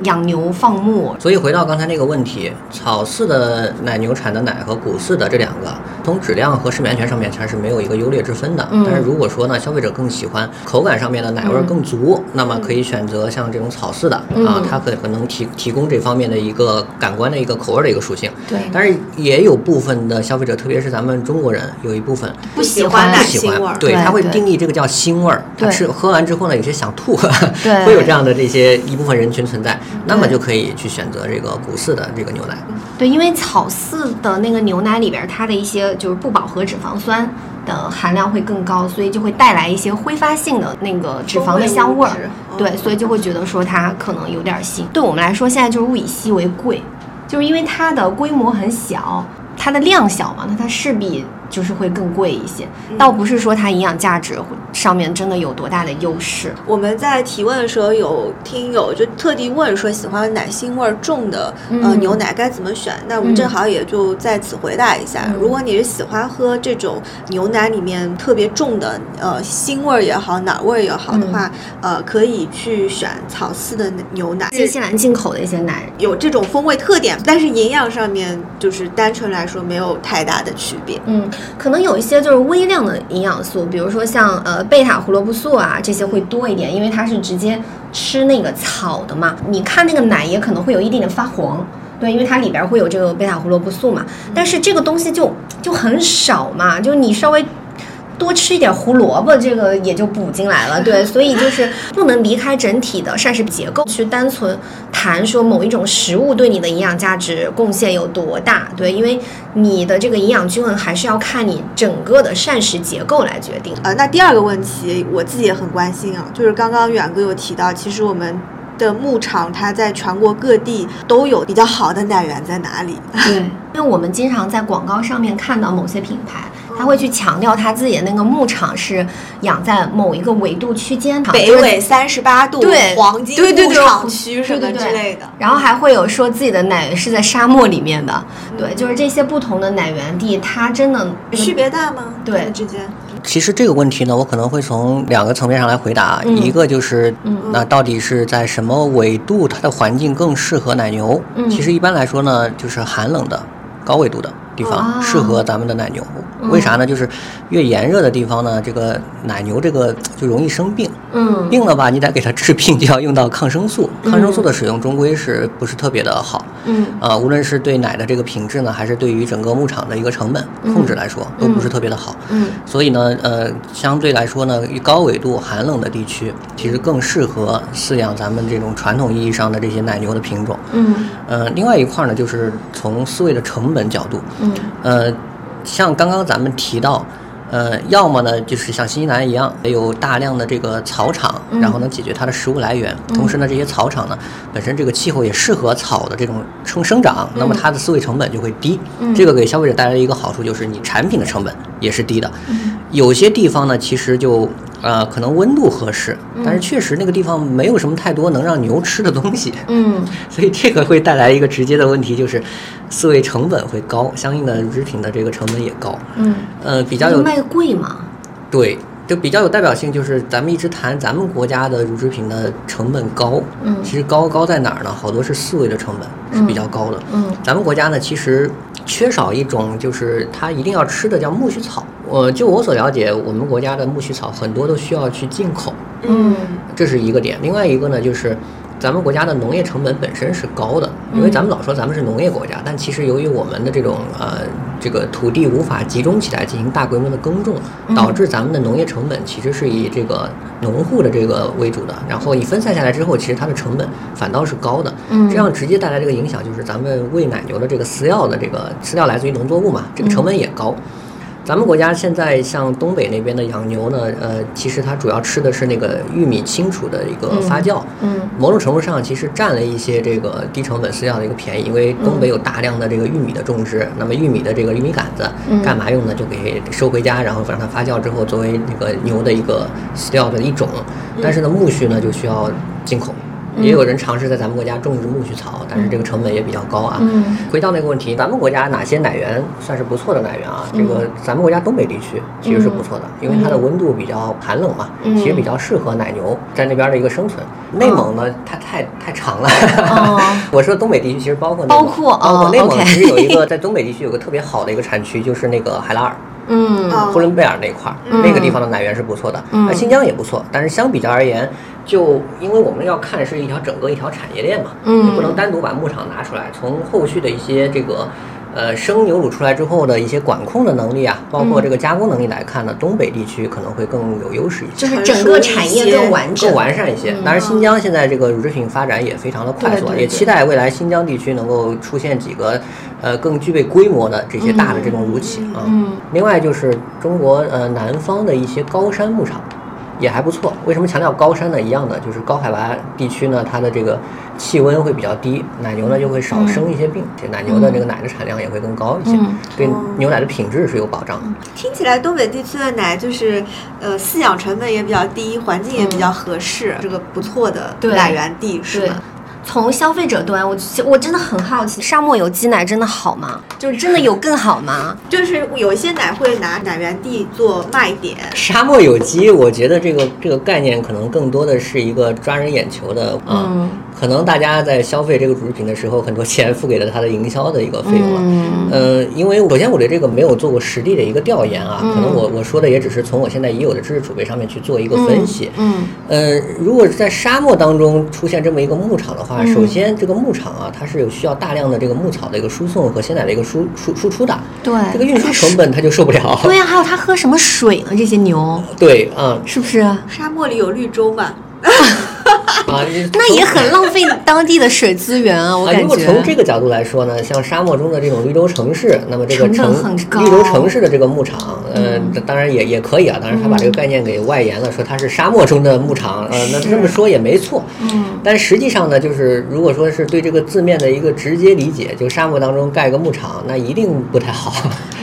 养牛放牧？所以回到刚才那个问题，草饲的奶牛产的奶和谷饲的这两个，从质量和食品安全上面它是没有一个优劣之分的。嗯。但是如果说呢，消费者更喜欢口感上面的奶味儿更足，那么可以选择像这种草饲的、嗯。啊，它可可能提提供这方面的一个感官的一个口味的一个属性。对。但是也有部分的消费者，特别是咱们中国人，有一部分不喜喜欢不喜欢腥味儿，对，对他会定义这个叫腥味儿，他对吃喝完之后呢，有些想吐，对。会有这样的这些一部分人群存在，那么就可以去选择这个谷饲的这个牛奶。对，因为草饲的那个牛奶里边，它的一些就是不饱和脂肪酸的含量会更高，所以就会带来一些挥发性的那个脂肪的香味儿对，所以就会觉得说它可能有点腥。对我们来说，现在就是物以稀为贵，就是因为它的规模很小，它的量小嘛，那它势必就是会更贵一些。倒不是说它营养价值上面真的有多大的优势。我们在提问的时候，有听友就特地问说，喜欢奶腥味儿重的呃嗯牛奶该怎么选？那我们嗯正好也就在此回答一下。嗯如果你是喜欢喝这种牛奶里面特别重的呃腥味儿也好，奶味儿也好的话，呃，可以去选草饲的牛奶。新西兰进口的一些奶，有这种风味特点，但是营养上面就是单纯来说没有太大的区别。嗯，可能有一些就是微量的营养素，比如说像呃贝塔胡萝卜素啊，这些会多一点，因为它是直接吃那个草的嘛。你看那个奶也可能会有一点点发黄，对，因为它里边会有这个贝塔胡萝卜素嘛。但是这个东西就就很少嘛，就你稍微。多吃一点胡萝卜，这个也就补进来了，对，所以就是不能离开整体的膳食结构去单纯谈说某一种食物对你的营养价值贡献有多大，对，因为你的这个营养均衡还是要看你整个的膳食结构来决定。呃，那第二个问题我自己也很关心啊，就是刚刚远哥有提到，其实我们的牧场它在全国各地都有比较好的奶源在哪里？对，因为我们经常在广告上面看到某些品牌，他会去强调他自己的那个牧场是养在某一个纬度区间，就是北纬三十八度，对黄金牧场区什么之类的。然后还会有说自己的奶源是在沙漠里面的，对，就是这些不同的奶源地，它真的区别大吗？对之间。其实这个问题呢，我可能会从两个层面上来回答。嗯一个就是，嗯那到底是在什么纬度，它的环境更适合奶牛？嗯其实一般来说呢，就是寒冷的、高纬度的地方、哦适合咱们的奶牛。为啥呢？就是越炎热的地方呢，这个奶牛这个就容易生病。嗯病了吧，你得给它治病，就要用到抗生素。抗生素的使用终归是不是特别的好？嗯啊，无论是对奶的这个品质呢，还是对于整个牧场的一个成本控制来说，都不是特别的好。嗯所以呢，呃，相对来说呢，高纬度、寒冷的地区，其实更适合饲养咱们这种传统意义上的这些奶牛的品种。嗯呃，另外一块儿呢，就是从饲喂的成本角度，嗯呃，像刚刚咱们提到，呃，要么呢就是像新西兰一样，有大量的这个草场，嗯然后能解决它的食物来源。同时呢，这些草场呢本身这个气候也适合草的这种生生长，那么它的饲喂成本就会低。嗯这个给消费者带来的一个好处就是你产品的成本也是低的。嗯有些地方呢，其实就呃可能温度合适，但是确实那个地方没有什么太多能让牛吃的东西。嗯 所以这个会带来一个直接的问题，就是饲喂成本会高，相应的乳制品的这个成本也高。嗯，呃，比较有卖贵吗？对，就比较有代表性，就是咱们一直谈咱们国家的乳制品的成本高，嗯其实高高在哪儿呢？好多是饲喂的成本是比较高的。嗯咱们国家呢，其实缺少一种就是它一定要吃的叫苜蓿草。我就我所了解，我们国家的苜蓿草很多都需要去进口。嗯这是一个点。另外一个呢，就是咱们国家的农业成本本身是高的，因为咱们老说咱们是农业国家，但其实由于我们的这种呃这个土地无法集中起来进行大规模的耕种，导致咱们的农业成本其实是以这个农户的这个为主的。然后你分散下来之后，其实它的成本反倒是高的。嗯这样直接带来这个影响就是咱们喂奶牛的这个饲料的这个饲料来自于农作物嘛，这个成本也高。咱们国家现在像东北那边的养牛呢，呃，其实它主要吃的是那个玉米清除的一个发酵，嗯某种程度上其实占了一些这个低成本饲料的一个便宜，因为东北有大量的这个玉米的种植，那么玉米的这个玉米杆子嗯干嘛用呢？就给收回家，然后让它发酵之后作为那个牛的一个饲料的一种。但是呢，苜蓿呢就需要进口。也有人尝试在咱们国家种植苜蓿草，但是这个成本也比较高啊。嗯回到那个问题，咱们国家哪些奶源算是不错的奶源啊？这嗯个咱们国家东北地区其实是不错的，因为它的温度比较寒冷嘛，嗯其实比较适合奶牛在那边的一个生存。内蒙呢，它太太长了。哦 我说东北地区其实包括内蒙包括包括哦内蒙其实有一个在东北地区有个特别好的一个产区，就是那个海拉尔。嗯哦呼伦贝尔那块儿，嗯那个地方的奶源是不错的。嗯那新疆也不错，但是相比较而言，就因为我们要看是一条整个一条产业链嘛，嗯你不能单独把牧场拿出来，从后续的一些这个。呃，生牛乳出来之后的一些管控的能力啊，包括这个加工能力来看呢，东北地区可能会更有优势一些。就是整个产业更完整，更完善一些。当然，新疆现在这个乳制品发展也非常的快速，对对对也期待未来新疆地区能够出现几个呃更具备规模的这些大的这种乳企啊。嗯另外就是中国呃南方的一些高山牧场。也还不错，为什么强调高山呢？一样的，就是高海拔地区呢，它的这个气温会比较低，奶牛呢就会少生一些病，这奶牛的这个奶的产量也会更高一些，嗯对牛奶的品质是有保障的。听起来东北地区的奶就是，呃，饲养成本也比较低，环境也比较合适，这个不错的对奶源地是对吗？。从消费者端，我我真的很好奇，沙漠有机奶真的好吗？就是真的有更好吗？就是有一些奶会拿奶源地做卖点，沙漠有机，我觉得这个这个概念可能更多的是一个抓人眼球的啊。嗯可能大家在消费这个乳制品的时候，很多钱付给了它的营销的一个费用了。嗯呃，因为首先我对这个没有做过实地的一个调研啊，可能我我说的也只是从我现在已有的知识储备上面去做一个分析。嗯呃，如果是在沙漠当中出现这么一个牧场的话，嗯首先这个牧场啊，它是有需要大量的这个牧草的一个输送和鲜奶的一个输输输出的，对，这个运输成本它就受不了。对呀、还有它喝什么水呢？这些牛对啊是不是？沙漠里有绿洲嘛？啊，那也很浪费当地的水资源啊，我啊，感如果从这。个角度来说呢，像沙漠中的这种绿洲城市，那么这个成城绿洲城市的这个牧场，呃，嗯当然也也可以啊，当然他把这个概念给外延了，说它是沙漠中的牧场，呃，那这么说也没错。嗯但实际上呢，就是如果说是对这个字面的一个直接理解，就沙漠当中盖个牧场，那一定不太好。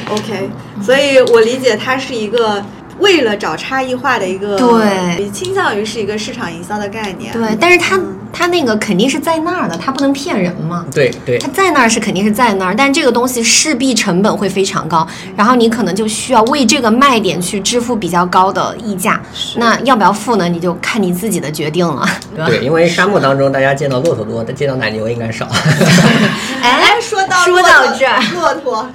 OK，所以我理解它是一个为了找差异化的一个，对倾向于是一个市场营销的概念。对，但是它嗯它那个肯定是在那儿的，它不能骗人嘛。对对它在那儿是肯定是在那儿，但这个东西势必成本会非常高，然后你可能就需要为这个卖点去支付比较高的溢价。那要不要付呢？你就看你自己的决定了，对因为沙漠当中大家见到骆驼多，但见到奶牛应该少。哎，说到说到这儿骆驼，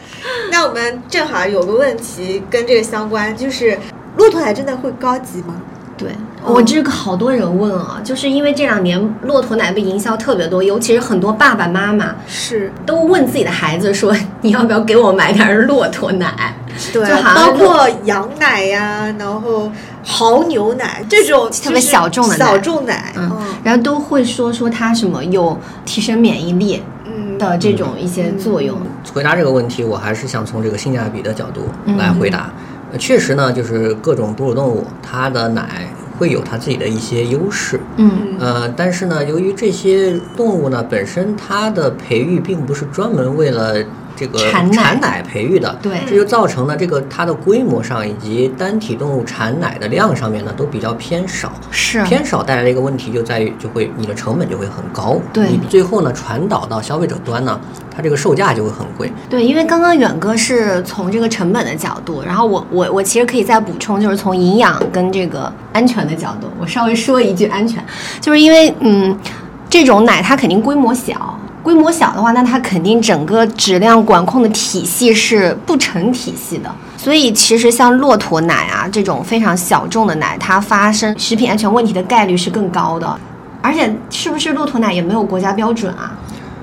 那我们正好有个问题跟这个相关，就是骆驼奶真的会高级吗？对我这个好多人问啊，就是因为这两年骆驼奶被营销特别多，尤其是很多爸爸妈妈是，都问自己的孩子说：“你要不要给我买点骆驼奶？”对，就好像包括羊奶呀，然后牦牛奶这种特别小众的奶小众奶，嗯嗯，然后都会说说它什么有提升免疫力嗯的这种一些作用。回答这个问题，我还是想从这个性价比的角度嗯来回答。呃确实呢，就是各种哺乳动物，它的奶会有它自己的一些优势。嗯呃，但是呢，由于这些动物呢本身它的培育并不是专门为了这个产奶培育的，对这就造成了这个它的规模上以及单体动物产奶的量上面呢都比较偏少。是偏少带来的一个问题就在于，就会你的成本就会很高，对你最后呢传导到消费者端呢，它这个售价就会很贵。对，因为刚刚远哥是从这个成本的角度，然后我我我其实可以再补充，就是从营养跟这个安全的角度，我稍微说一句安全，就是因为嗯，这种奶它肯定规模小。规模小的话，那它肯定整个质量管控的体系是不成体系的。所以其实像骆驼奶啊这种非常小众的奶，它发生食品安全问题的概率是更高的。而且是不是骆驼奶也没有国家标准啊？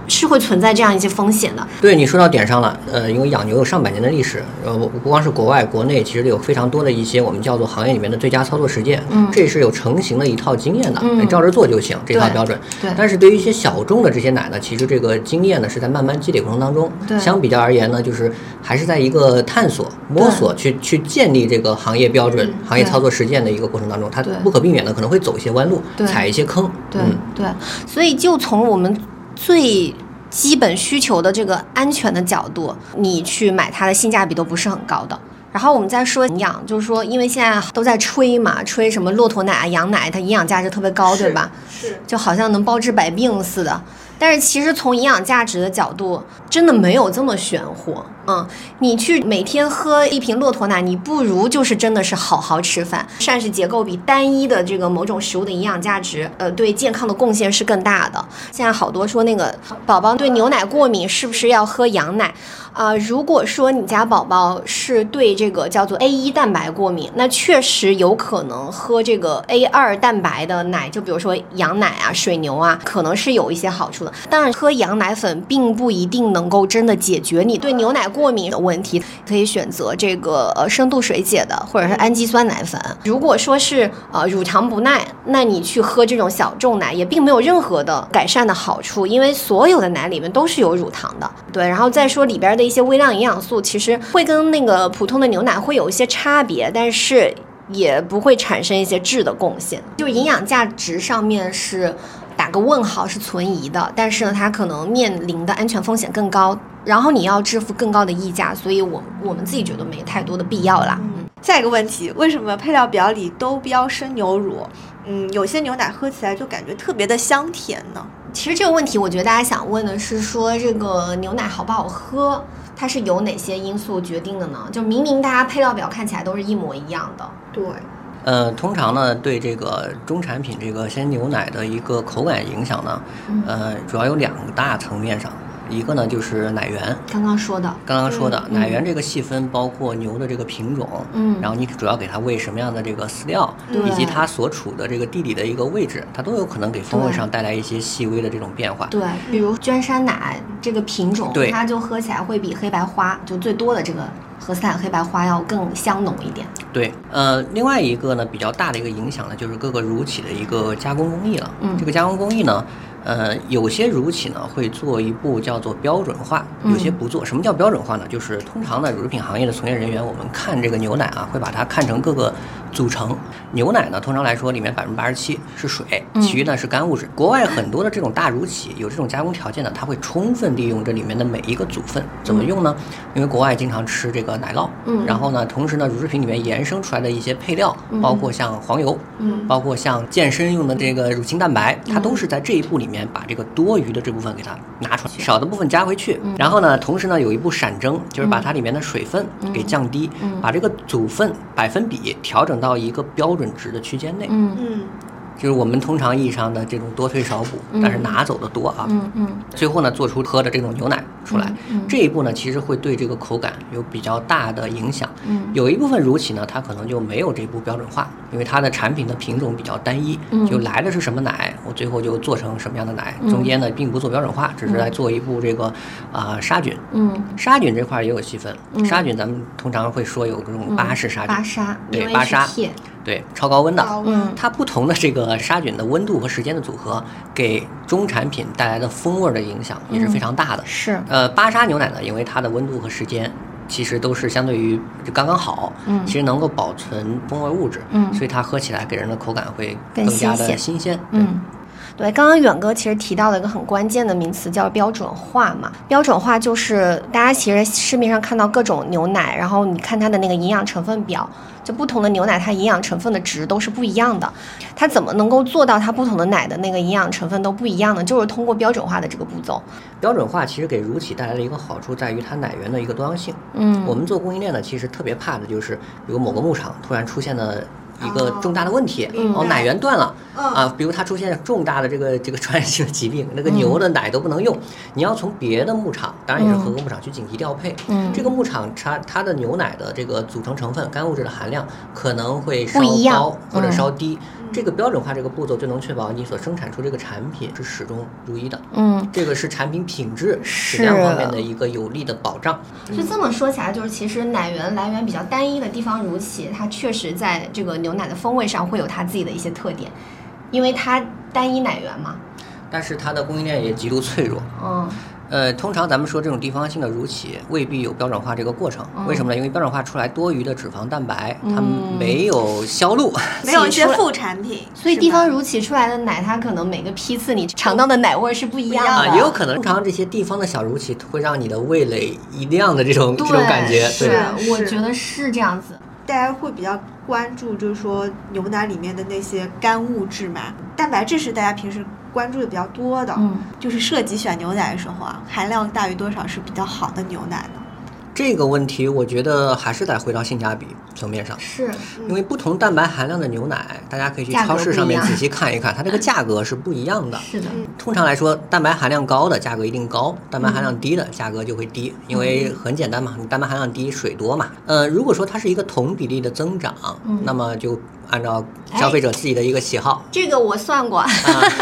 是会存在这样一些风险的。对你说到点上了，呃，因为养牛有上百年的历史，呃，不不光是国外，国内其实有非常多的一些我们叫做行业里面的最佳操作实践，嗯这是有成型的一套经验的，嗯你照着做就行，这套标准。对但是对于一些小众的这些奶呢，其实这个经验呢是在慢慢积累过程当中，对相比较而言呢，就是还是在一个探索、摸索去去建立这个行业标准、行业操作实践的一个过程当中，它不可避免的可能会走一些弯路，对踩一些坑，对、嗯。对，所以就从我们最基本需求的这个安全的角度，你去买它的性价比都不是很高的。然后我们再说营养，就是说，因为现在都在吹嘛，吹什么骆驼奶啊、羊奶，它营养价值特别高，对吧？是，就好像能包治百病似的。但是其实从营养价值的角度，真的没有这么玄乎。嗯，你去每天喝一瓶骆驼奶，你不如就是真的是好好吃饭。膳食结构比单一的这个某种食物的营养价值，呃，对健康的贡献是更大的。现在好多说那个宝宝对牛奶过敏，是不是要喝羊奶？啊、如果说你家宝宝是对这个叫做 A 一蛋白过敏，那确实有可能喝这个 A 二蛋白的奶，就比如说羊奶啊、水牛啊，可能是有一些好处的。当然，喝羊奶粉并不一定能能够真的解决你对牛奶过敏的问题，可以选择这个呃深度水解的或者是氨基酸奶粉。如果说是呃乳糖不耐，那你去喝这种小众奶也并没有任何的改善的好处，因为所有的奶里面都是有乳糖的。对，然后再说里边的一些微量营养素，其实会跟那个普通的牛奶会有一些差别，但是也不会产生一些质的贡献。就营养价值上面是打个问号，是存疑的，但是呢，它可能面临的安全风险更高，然后你要支付更高的溢价，所以我我们自己觉得没太多的必要啦。嗯下一个问题，为什么配料表里都标生牛乳？嗯，有些牛奶喝起来就感觉特别的香甜呢。其实这个问题，我觉得大家想问的是说，这个牛奶好不好喝，它是由哪些因素决定的呢？就明明大家配料表看起来都是一模一样的，对，呃，通常呢，对这个中产品这个鲜牛奶的一个口感影响呢，嗯。呃，主要有两个大层面上，一个呢就是奶源，刚刚说的，刚刚说的、嗯奶源这个细分包括牛的这个品种，嗯然后你主要给它喂什么样的这个饲料，对以及它所处的这个地理的一个位置，它都有可能给风味上带来一些细微的这种变化。对，比如娟山奶这个品种，对它就喝起来会比黑白花就最多的这个荷斯坦黑白花要更香浓一点。对，呃，另外一个呢比较大的一个影响呢，就是各个乳企的一个加工工艺了。嗯这个加工工艺呢，呃，有些乳企呢会做一步叫做标准化，嗯有些不做。什么叫标准化呢？就是通常呢乳制品行业的从业人员，我们看这个牛奶啊，会把它看成各个组成。牛奶呢，通常来说里面百分之八十七是水，嗯其余呢是干物质。国外很多的这种大乳企有这种加工条件呢，它会充分利用这里面的每一个组分。怎么用呢？因为国外经常吃这个奶酪，嗯。然后呢，同时呢，乳制品里面衍生出来的一些配料，包括像黄油，嗯。包括像健身用的这个乳清蛋白，它都是在这一步里面把这个多余的这部分给它拿出来，少的部分加回去。然后呢，同时呢，有一步闪蒸，就是把它里面的水分给降低，把这个组分百分比调整到一个标准值的区间内。嗯。嗯，就是我们通常意义上的这种多退少补，但是拿走的多啊。嗯嗯。最后呢，做出喝的这种牛奶出来，这一步呢，其实会对这个口感有比较大的影响。嗯。有一部分乳企呢，它可能就没有这步标准化，因为它的产品的品种比较单一，嗯。就来的是什么奶，我最后就做成什么样的奶，嗯。中间呢并不做标准化，只是来做一步这个啊、杀菌。嗯。杀菌这块儿也有细分，嗯。杀菌咱们通常会说有这种巴氏杀菌，巴沙，对巴沙对，超高温的。嗯它不同的这个杀菌的温度和时间的组合，给中产品带来的风味儿的影响也是非常大的。是呃，巴沙牛奶呢，因为它的温度和时间其实都是相对于就刚刚好，嗯其实能够保存风味物质，嗯所以它喝起来给人的口感会更更加的新鲜新鲜。嗯。对，刚刚远哥其实提到了一个很关键的名词，叫标准化嘛。标准化就是大家其实市面上看到各种牛奶，然后你看它的那个营养成分表，就不同的牛奶它营养成分的值都是不一样的。它怎么能够做到它不同的奶的那个营养成分都不一样呢？就是通过标准化的这个步骤。标准化其实给乳企带来了一个好处，在于它奶源的一个多样性。嗯，我们做供应链呢，其实特别怕的就是，比如某个牧场突然出现了一个哦重大的问题，哦，奶源断了，嗯。啊，比如它出现重大的这个这个传染性的疾病，那个牛的奶都不能用，你要从别的牧场，当然也是合格牧场去紧急调配。嗯。这个牧场它它的牛奶的这个组成成分干物质的含量可能会稍高或者嗯。稍低，这个标准化这个步骤就能确保你所生产出这个产品是始终如一的。嗯，这个是产品品质是质量方面的一个有力的保障。就这么说起来，就是其实奶源来源比较单一的地方乳企，它确实在这个牛奶的风味上会有它自己的一些特点，因为它单一奶源嘛。但是它的供应链也极度脆弱。嗯呃，通常咱们说这种地方性的乳企未必有标准化这个过程，嗯为什么呢？因为标准化出来多余的脂肪蛋白，它嗯没有销路。没有一些副产品，所以地方乳企出来的奶，它可能每个批次你尝到的奶味儿是不一样的，啊，也有可能，通常这些地方的小乳企会让你的味蕾一亮的这种这种感觉，是对，我觉得是这样子。大家会比较关注，就是说牛奶里面的那些干物质嘛，蛋白质是大家平时关注的比较多的。嗯，就是涉及选牛奶的时候啊，含量大于多少是比较好的牛奶呢？这个问题我觉得还是得回到性价比层面上。是，因为不同蛋白含量的牛奶，大家可以去超市上面仔细看一看，它这个价格是不一样的。是的，通常来说，蛋白含量高的价格一定高，蛋白含量低的价格就会低，因为很简单嘛，你蛋白含量低，水多嘛。呃，如果说它是一个同比例的增长，嗯那么就按照消费者自己的一个喜好，这个我算过，啊，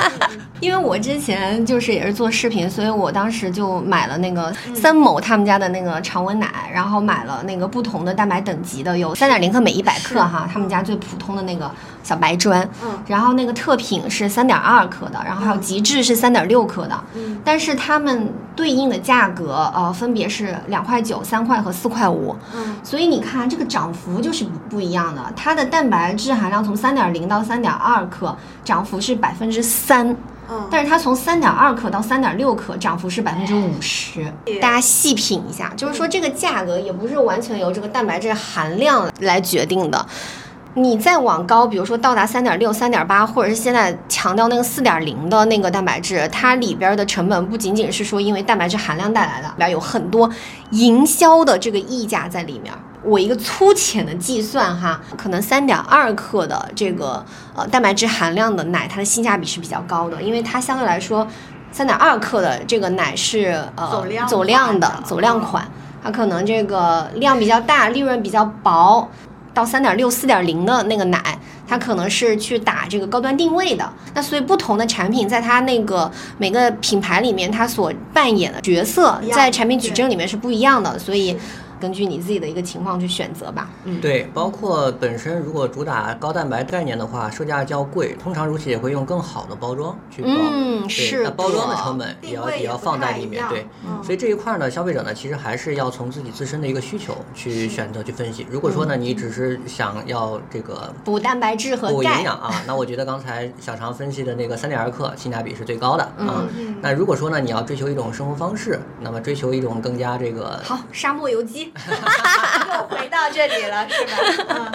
因为我之前就是也是做视频，所以我当时就买了那个三某他们家的那个常温奶，然后买了那个不同的蛋白等级的，有三点零克每一百克哈，他们家最普通的那个小白砖，嗯。然后那个特品是三点二克的，然后还有极致是三点六克的，嗯。但是它们对应的价格呃分别是两块九、三块和四块五，嗯。所以你看这个涨幅就是不不一样的，它的蛋白质含量从三点零到三点二克，涨幅是百分之三。嗯，但是它从三点二克到三点六克，涨幅是百分之五十。大家细品一下，就是说这个价格也不是完全由这个蛋白质含量来决定的。你再往高，比如说到达三点六、三点八，或者是现在强调那个四点零的那个蛋白质，它里边的成本不仅仅是说因为蛋白质含量带来的，里边有很多营销的这个溢价在里面。我一个粗浅的计算哈，可能三点二克的这个呃蛋白质含量的奶，它的性价比是比较高的，因为它相对来说，三点二克的这个奶是呃走量走量的走量款，它可能这个量比较大，利润比较薄。到三点六、四点零的那个奶，它可能是去打这个高端定位的。那所以不同的产品在它那个每个品牌里面，它所扮演的角色在产品矩阵里面是不一样的，所以根据你自己的一个情况去选择吧。嗯，对，包括本身如果主打高蛋白概念的话，售价较贵，通常乳企也会用更好的包装去包。嗯是那包装的的成本也要也要放在里面，对。嗯所以这一块呢，消费者呢，其实还是要从自己自身的一个需求去选择去分析。如果说呢，你只是想要这个补蛋白质和补营。养啊，那我觉得刚才小常分析的那个三点二克性价比是最高的啊。嗯嗯那如果说呢，你要追求一种生活方式，那么追求一种更加这个好，沙漠游击。又回到这里了，是吧？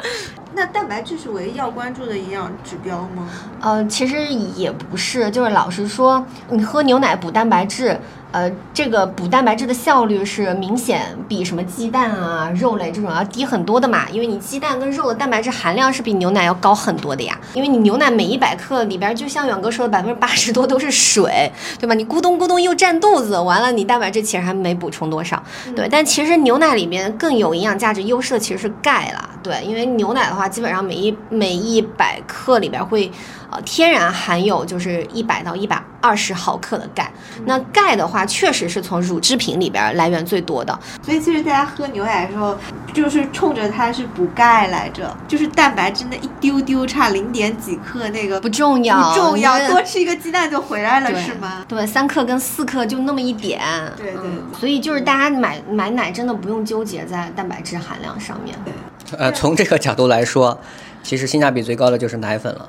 那蛋白质是唯一要关注的营养指标吗？呃，其实也不是，就是老实说，你喝牛奶补蛋白质。呃，这个补蛋白质的效率是明显比什么鸡蛋啊、肉类这种要低很多的嘛，因为你鸡蛋跟肉的蛋白质含量是比牛奶要高很多的呀。因为你牛奶每一百克里边，就像远哥说的，百分之八十多都是水，对吧？你咕咚咕咚又占肚子，完了你蛋白质其实还没补充多少。对，但其实牛奶里面更有营养价值优势的其实是钙啦。对，因为牛奶的话，基本上每一每一百克里边会。呃，天然含有就是一百到一百二十毫克的钙。那钙的话，确实是从乳制品里边来源最多的。所以其实大家喝牛奶的时候，就是冲着它是补钙来着，就是蛋白质那一丢丢差零点几克那个不重要，不重要，多吃一个鸡蛋就回来了，是吗？对，三克跟四克就那么一点。对对。所以就是大家买买奶真的不用纠结在蛋白质含量上面。对。呃，从这个角度来说，其实性价比最高的就是奶粉了。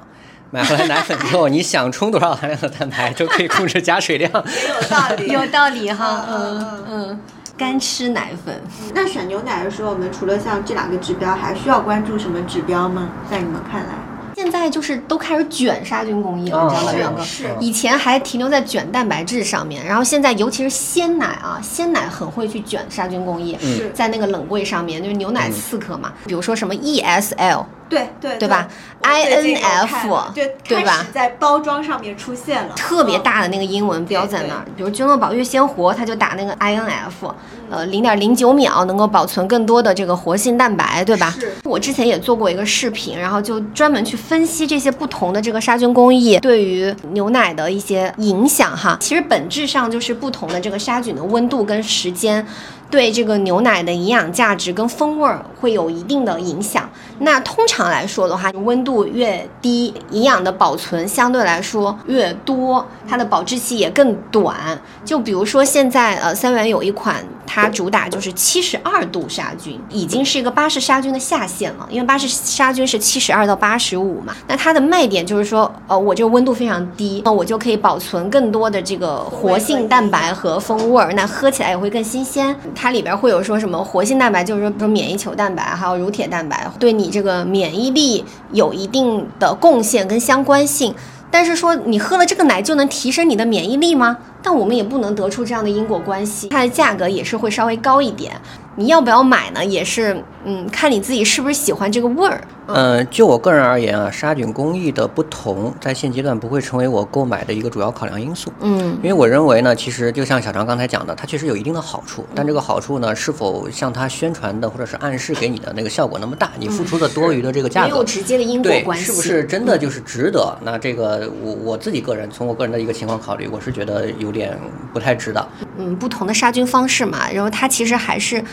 买回来奶粉之后，你想冲多少含量的蛋白，就可以控制加水量。也有道理，有道理哈。嗯嗯，干吃奶粉。那选牛奶的时候，我们除了像这两个指标，还需要关注什么指标吗？在你们看来？现在就是都开始卷杀菌工艺了，你知道吗，远哥？是。以前还停留在卷蛋白质上面，然后现在尤其是鲜奶啊，鲜奶很会去卷杀菌工艺，在那个冷柜上面，就是牛奶刺客嘛，比如说什么 ESL。对对对吧？I N F 对对吧？在包装上面出现了特别大的那个英文标在那儿，比如君乐宝悦鲜活，它就打那个 I N F，呃，零点零九秒能够保存更多的这个活性蛋白，对吧？是。我之前也做过一个视频，然后就专门去分析这些不同的这个杀菌工艺对于牛奶的一些影响哈。其实本质上就是不同的这个杀菌的温度跟时间。对这个牛奶的营养价值跟风味儿会有一定的影响。那通常来说的话，温度越低，营养的保存相对来说越多，它的保质期也更短。就比如说现在，呃，三元有一款，它主打就是七十二度杀菌，已经是一个巴氏杀菌的下限了。因为巴氏杀菌是七十二到八十五嘛。那它的卖点就是说，呃，我这个温度非常低，那我就可以保存更多的这个活性蛋白和风味儿，那喝起来也会更新鲜。它里边会有说什么活性蛋白，就是说，比如免疫球蛋白，还有乳铁蛋白，对你这个免疫力有一定的贡献跟相关性。但是说你喝了这个奶就能提升你的免疫力吗？但我们也不能得出这样的因果关系。它的价格也是会稍微高一点。你要不要买呢？也是，嗯，看你自己是不是喜欢这个味儿。嗯，就我个人而言啊，杀菌工艺的不同，在现阶段不会成为我购买的一个主要考量因素。嗯，因为我认为呢，其实就像小张刚才讲的，它确实有一定的好处，但这个好处呢，是否像它宣传的或者是暗示给你的那个效果那么大？你付出的多余的这个价格，没有直接的因果关系，是不是真的就是值得？那这个我我自己个人从我个人的一个情况考虑，我是觉得有点不太值得。嗯，不同的杀菌方式嘛，然后它其实还是。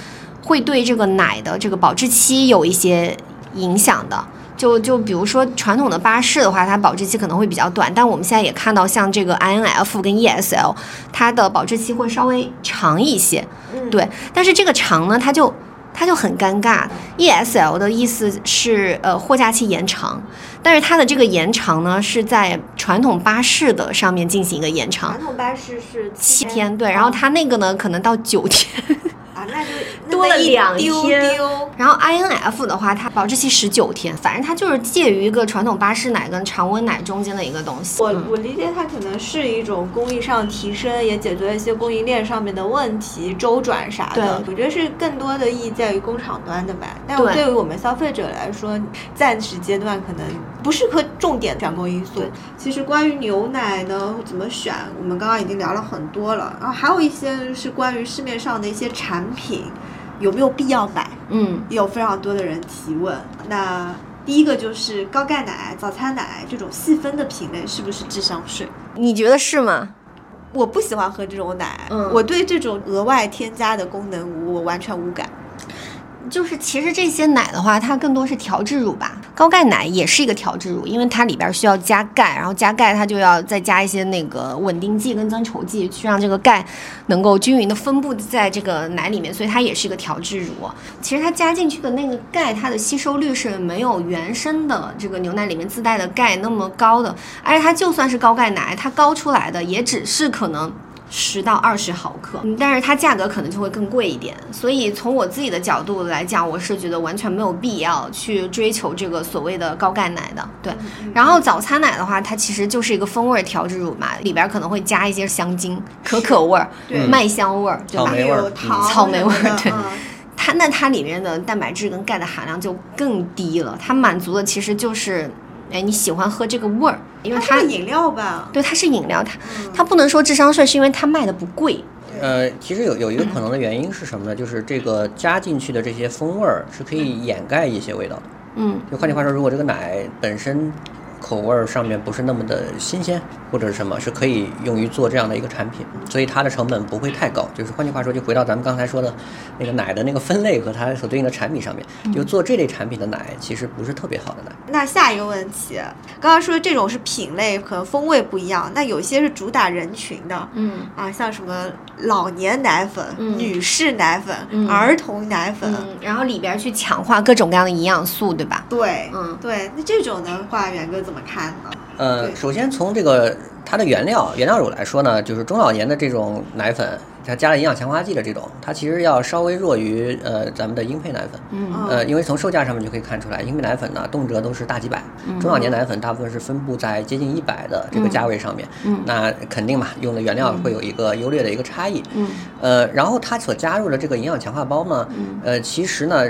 会对这个奶的这个保质期有一些影响的，就就比如说传统的巴士的话，它保质期可能会比较短，但我们现在也看到像这个 I N F 跟 E S L，它的保质期会稍微长一些，对，但是这个长呢，它就它就很尴尬。E S L 的意思是呃货架期延长，但是它的这个延长呢是在传统巴士的上面进行一个延长，传统巴士是七天，对，然后它那个呢可能到九天。啊，那就多了两天。然后 I N F 的话，它保质期十九天，反正它就是介于一个传统巴氏奶跟常温奶中间的一个东西。我我理解它可能是一种工艺上提升，也解决了一些供应链上面的问题，周转啥的。我觉得是更多的意义在于工厂端的吧。但对于我们消费者来说，暂时阶段可能不适合重点选购因素。其实关于牛奶呢怎么选，我们刚刚已经聊了很多了。然后还有一些是关于市面上的一些产产品有没有必要买？嗯，有非常多的人提问。那第一个就是高钙奶、早餐奶这种细分的品类是不是智商税？你觉得是吗？我不喜欢喝这种奶，我对这种额外添加的功能我完全无感。就是其实这些奶的话，它更多是调制乳吧。高钙奶也是一个调制乳，因为它里边需要加钙，然后加钙它就要再加一些那个稳定剂跟增稠剂，去让这个钙能够均匀的分布在这个奶里面，所以它也是一个调制乳。其实它加进去的那个钙，它的吸收率是没有原生的这个牛奶里面自带的钙那么高的，而且它就算是高钙奶，它高出来的也只是可能。十到二十毫克，嗯但是它价格可能就会更贵一点。所以从我自己的角度来讲，我是觉得完全没有必要去追求这个所谓的高钙奶的。对，然后早餐奶的话，它其实就是一个风味调制乳嘛，里边可能会加一些香精、可可味儿、麦香味儿，对吧草？莓味儿草莓味儿对嗯它那它里面的蛋白质跟钙的含量就更低了，它满足的其实就是，哎，你喜欢喝这个味儿，因为它它是饮料吧？对它是饮料，它它不能说智商税，是因为它卖的不贵。呃，其实有有一个可能的原因是什么呢？就是这个加进去的这些风味儿是可以掩盖一些味道的。嗯，就换句话说，如果这个奶本身口味儿上面不是那么的新鲜，或者是什么，是可以用于做这样的一个产品，所以它的成本不会太高。就是换句话说，就回到咱们刚才说的那个奶的那个分类和它所对应的产品上面，就做这类产品的奶其实不是特别好的奶。那下一个问题，刚刚说这种是品类，和风味不一样。那有些是主打人群的，嗯啊，像什么老年奶粉、嗯女士奶粉、嗯儿童奶粉，嗯，然后里边去强化各种各样的营养素，对吧？对，嗯对。那这种的话，元哥怎么看呢？呃，首先从这个它的原料原料乳来说呢，就是中老年的这种奶粉，它加了营养强化剂的这种，它其实要稍微弱于呃咱们的婴配奶粉。嗯呃，因为从售价上面就可以看出来，婴配奶粉呢动辄都是大几百，中老年奶粉大部分是分布在接近一百的这个价位上面。嗯那肯定嘛，用的原料会有一个优劣的一个差异。嗯呃，然后它所加入的这个营养强化包呢，嗯呃，其实呢。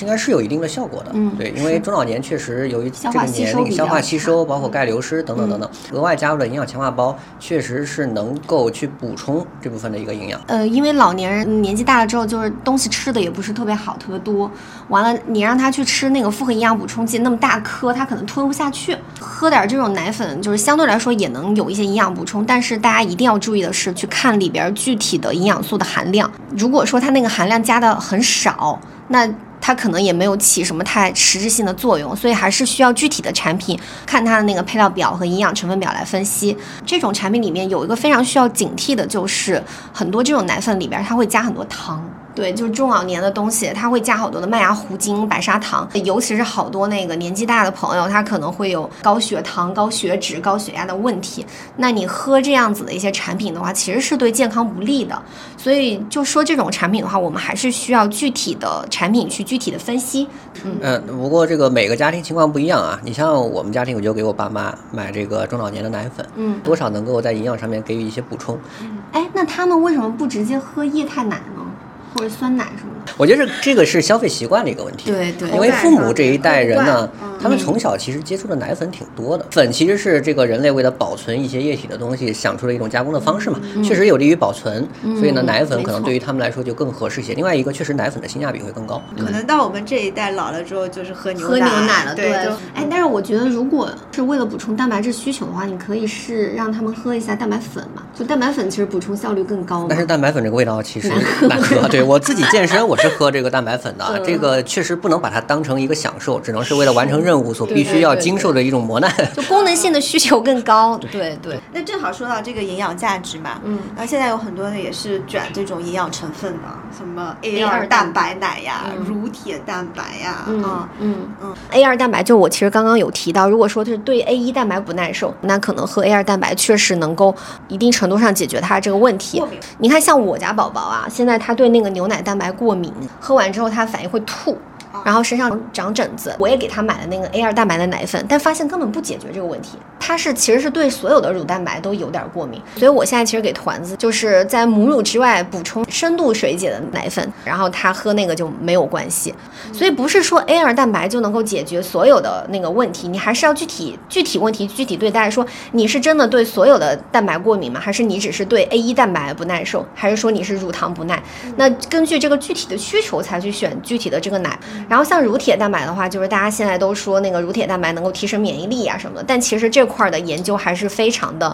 应该是有一定的效果的，嗯对，因为中老年确实由于这个年龄消化吸收，包括钙流失等等等等，额外加入了营养强化包，确实是能够去补充这部分的一个营养。呃，因为老年人年纪大了之后，就是东西吃的也不是特别好，特别多。完了，你让他去吃那个复合营养补充剂，那么大颗，他可能吞不下去。喝点这种奶粉，就是相对来说也能有一些营养补充，但是大家一定要注意的是，去看里边具体的营养素的含量。如果说它那个含量加的很少，那它可能也没有起什么太实质性的作用，所以还是需要具体的产品看它的那个配料表和营养成分表来分析。这种产品里面有一个非常需要警惕的，就是很多这种奶粉里边它会加很多糖。对，就是中老年的东西，它会加好多的麦芽糊精、白砂糖，尤其是好多那个年纪大的朋友，他可能会有高血糖、高血脂、高血压的问题。那你喝这样子的一些产品的话，其实是对健康不利的。所以就说这种产品的话，我们还是需要具体的产品去具体的分析。嗯，不过这个每个家庭情况不一样啊。你像我们家庭，我就给我爸妈买这个中老年的奶粉，嗯，多少能够在营养上面给予一些补充。哎，那他们为什么不直接喝液态奶呢？或者酸奶什么的？我觉得这个是消费习惯的一个问题。对对因为父母这一代人呢他们从小其实接触的奶粉挺多的。粉其实是这个人类为了保存一些液体的东西想出了一种加工的方式嘛，确实有利于保存。所以呢，嗯奶粉可能对于他们来说就更合适一些。另外一个，确实奶粉的性价比会更高。可能到我们这一代老了之后，就是喝牛喝牛奶了，对，就哎，但是我觉得，如果是为了补充蛋白质需求的话，你可以是让他们喝一下蛋白粉嘛。就蛋白粉其实补充效率更高。但是蛋白粉这个味道其实 难喝。对我自己健身，我是喝这个蛋白粉的，嗯这个确实不能把它当成一个享受，只能是为了完成任务所必须要经受的一种磨难。就功能性的需求更高。对对，那正好说到这个营养价值嘛，嗯，然后现在有很多的也是卷这种营养成分的，什么 A A2 二蛋白奶呀、嗯乳铁蛋白呀，嗯啊，嗯嗯 A 二蛋白就我其实刚刚有提到，如果说是对 A 一蛋白不耐受，那可能喝 A 二蛋白确实能够一定程度上解决它这个问题。你看，像我家宝宝啊，现在他对那个牛奶蛋白过敏，喝完之后他反应会吐。然后身上长疹子，我也给他买了那个 A 二蛋白的奶粉，但发现根本不解决这个问题。它是其实是对所有的乳蛋白都有点过敏，所以我现在其实给团子就是在母乳之外补充深度水解的奶粉，然后他喝那个就没有关系。所以不是说 A 二蛋白就能够解决所有的那个问题，你还是要具体具体问题具体对待。说你是真的对所有的蛋白过敏吗？还是你只是对 A 一蛋白不耐受？还是说你是乳糖不耐？那根据这个具体的需求才去选具体的这个奶。然后像乳铁蛋白的话，就是大家现在都说那个乳铁蛋白能够提升免疫力啊什么的，但其实这块儿的研究还是非常的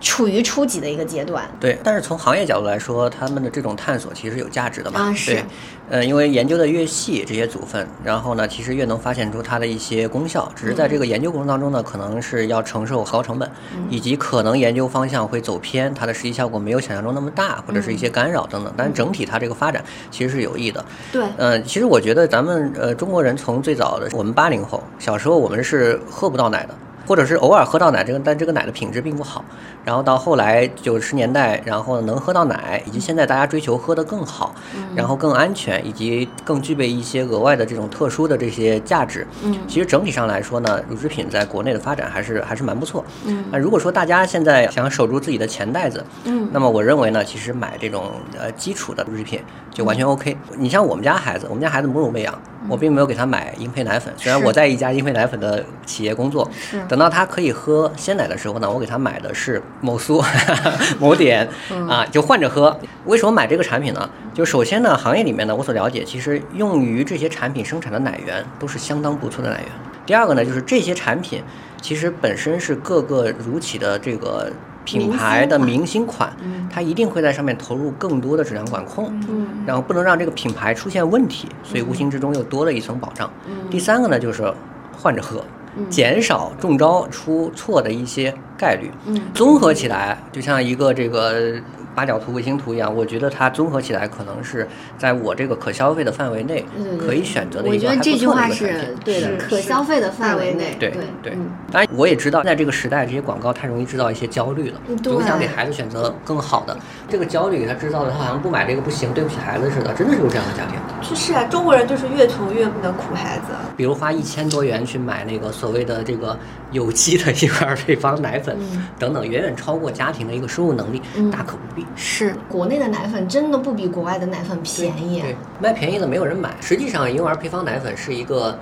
处于初级的一个阶段。对，但是从行业角度来说，他们的这种探索其实有价值的嘛。啊是对，呃，因为研究的越细，这些组分，然后呢，其实越能发现出它的一些功效。只是在这个研究过程当中呢，可能是要承受高成本，以及可能研究方向会走偏，它的实际效果没有想象中那么大，或者是一些干扰等等。但是整体它这个发展其实是有益的。对，呃，其实我觉得咱们呃中国人从最早的我们八零后小时候我们是喝不到奶的。或者是偶尔喝到奶，这个但这个奶的品质并不好。然后到后来九十年代，然后能喝到奶，以及现在大家追求喝得更好，然后更安全，以及更具备一些额外的这种特殊的这些价值。嗯其实整体上来说呢，乳制品在国内的发展还是还是蛮不错。嗯那如果说大家现在想守住自己的钱袋子，嗯那么我认为呢，其实买这种呃基础的乳制品就完全嗯 OK。你像我们家孩子，我们家孩子母乳喂养，我并没有给他买婴配奶粉，虽然我在一家婴配奶粉的企业工作，是等到他可以喝鲜奶的时候呢，我给他买的是某苏、某点嗯啊，就换着喝。为什么买这个产品呢？就首先呢，行业里面呢，我所了解，其实用于这些产品生产的奶源都是相当不错的奶源。第二个呢，就是这些产品其实本身是各个乳企的这个品牌的明星款，它一定会在上面投入更多的质量管控。嗯然后不能让这个品牌出现问题，所以无形之中又多了一层保障。第三个呢，就是换着喝，减少中招出错的一些概率。嗯综合起来，就像一个这个八角图、卫星图一样，我觉得它综合起来可能是在我这个可消费的范围内可以选择的我觉得一个还不错的这句话是一个产品。对的，是可消费的范围内，对对对嗯，当然我也知道，在这个时代，这些广告太容易制造一些焦虑了。嗯对总想给孩子选择更好的，这个焦虑给他制造的，他好像不买这个不行，对不起孩子似的，真的是有这样的家庭。就是啊，中国人就是越穷越不能苦孩子。比如花一千多元去买那个所谓的这个有机的婴儿配方奶粉嗯等等，远远超过家庭的一个收入能力，嗯大可不必。是国内的奶粉真的不比国外的奶粉便宜。对，卖便宜的没有人买。实际上，婴儿配方奶粉是一个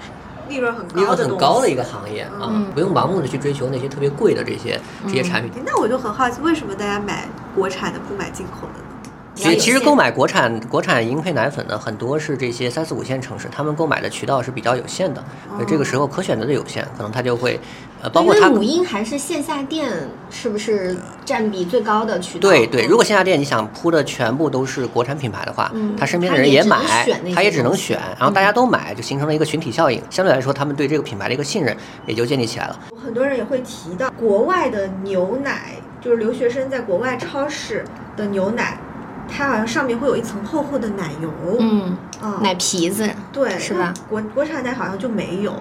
利润很高利润很高的一个行业啊嗯，不用盲目的去追求那些特别贵的这些这些产品。诶那我就很好奇，为什么大家买国产的不买进口的呢？其实其实购买国产国产婴配奶粉的很多是这些三四五线城市，他们购买的渠道是比较有限的，所以这个时候可选择的有限，可能他就会，呃，包括他因为母婴还是线下店是不是占比最高的渠道？对对，如果线下店你想铺的全部都是国产品牌的话，嗯他身边的人也买，他也只能选，然后大家都买，就形成了一个群体效应。相对来说，他们对这个品牌的一个信任也就建立起来了。很多人也会提到国外的牛奶，就是留学生在国外超市的牛奶，它好像上面会有一层厚厚的奶油。嗯，啊，奶皮子对是吧？国国产奶好像就没有，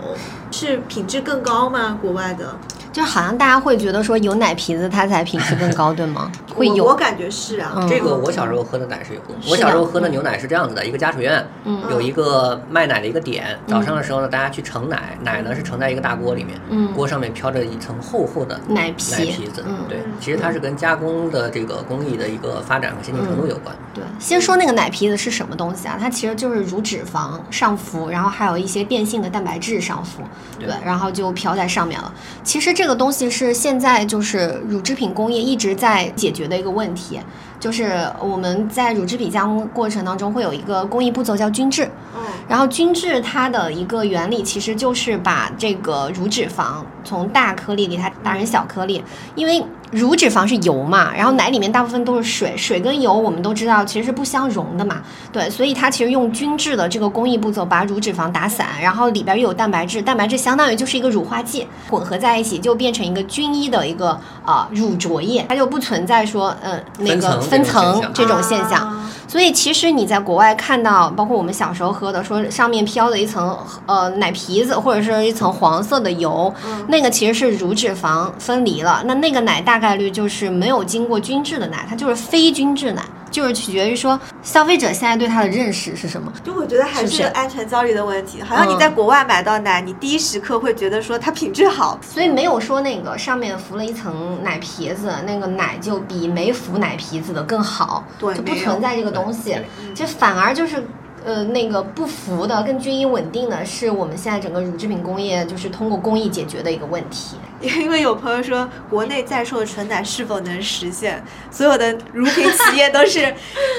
是品质更高吗？国外的就好像大家会觉得说有奶皮子它才品质更高，对吗？会有我我感觉是啊。嗯这个我小时候喝的奶是有的，我小时候喝的牛奶是这样子的：一个家属院嗯有一个卖奶的一个点，早上的时候呢，大家去盛奶，奶呢是盛在一个大锅里面，嗯锅上面飘着一层厚厚的奶皮奶皮子嗯，对，其实它是跟加工的这个工艺的一个发展和先进程度有关。对，先说那个奶皮子是什么东西啊？它其实就是乳脂肪上浮，然后还有一些变性的蛋白质上浮，对，对然后就飘在上面了。其实这个东西是现在就是乳制品工业一直在解决的一个问题，就是我们在乳制品加工过程当中会有一个工艺步骤叫均质，嗯。然后均质它的一个原理其实就是把这个乳脂肪从大颗粒给它打成小颗粒，因为乳脂肪是油嘛，然后奶里面大部分都是水，水跟油我们都知道其实是不相容的嘛，对，所以它其实用均质的这个工艺步骤把乳脂肪打散，然后里边又有蛋白质，蛋白质相当于就是一个乳化剂，混合在一起就变成一个均一的一个啊、乳浊液，它就不存在说呃那个分分层层这种现象这种现象。啊所以其实你在国外看到，包括我们小时候喝的，说上面飘的一层呃奶皮子或者是一层黄色的油，嗯那个其实是乳脂肪分离了。那那个奶大概率就是没有经过均质的奶，它就是非均质奶，就是取决于说消费者现在对它的认识是什么。就我觉得还是安全焦虑的问题，好像你嗯在国外买到奶，你第一时刻会觉得说它品质好，所以没有说那个上面浮了一层奶皮子，那个奶就比没浮奶皮子的更好，对就不存在这个东西。就反而就是。呃，那个不服的、跟均一稳定的，是我们现在整个乳制品工业就是通过工艺解决的一个问题。因为有朋友说国内在售的纯奶是否能实现，所有的乳品企业都是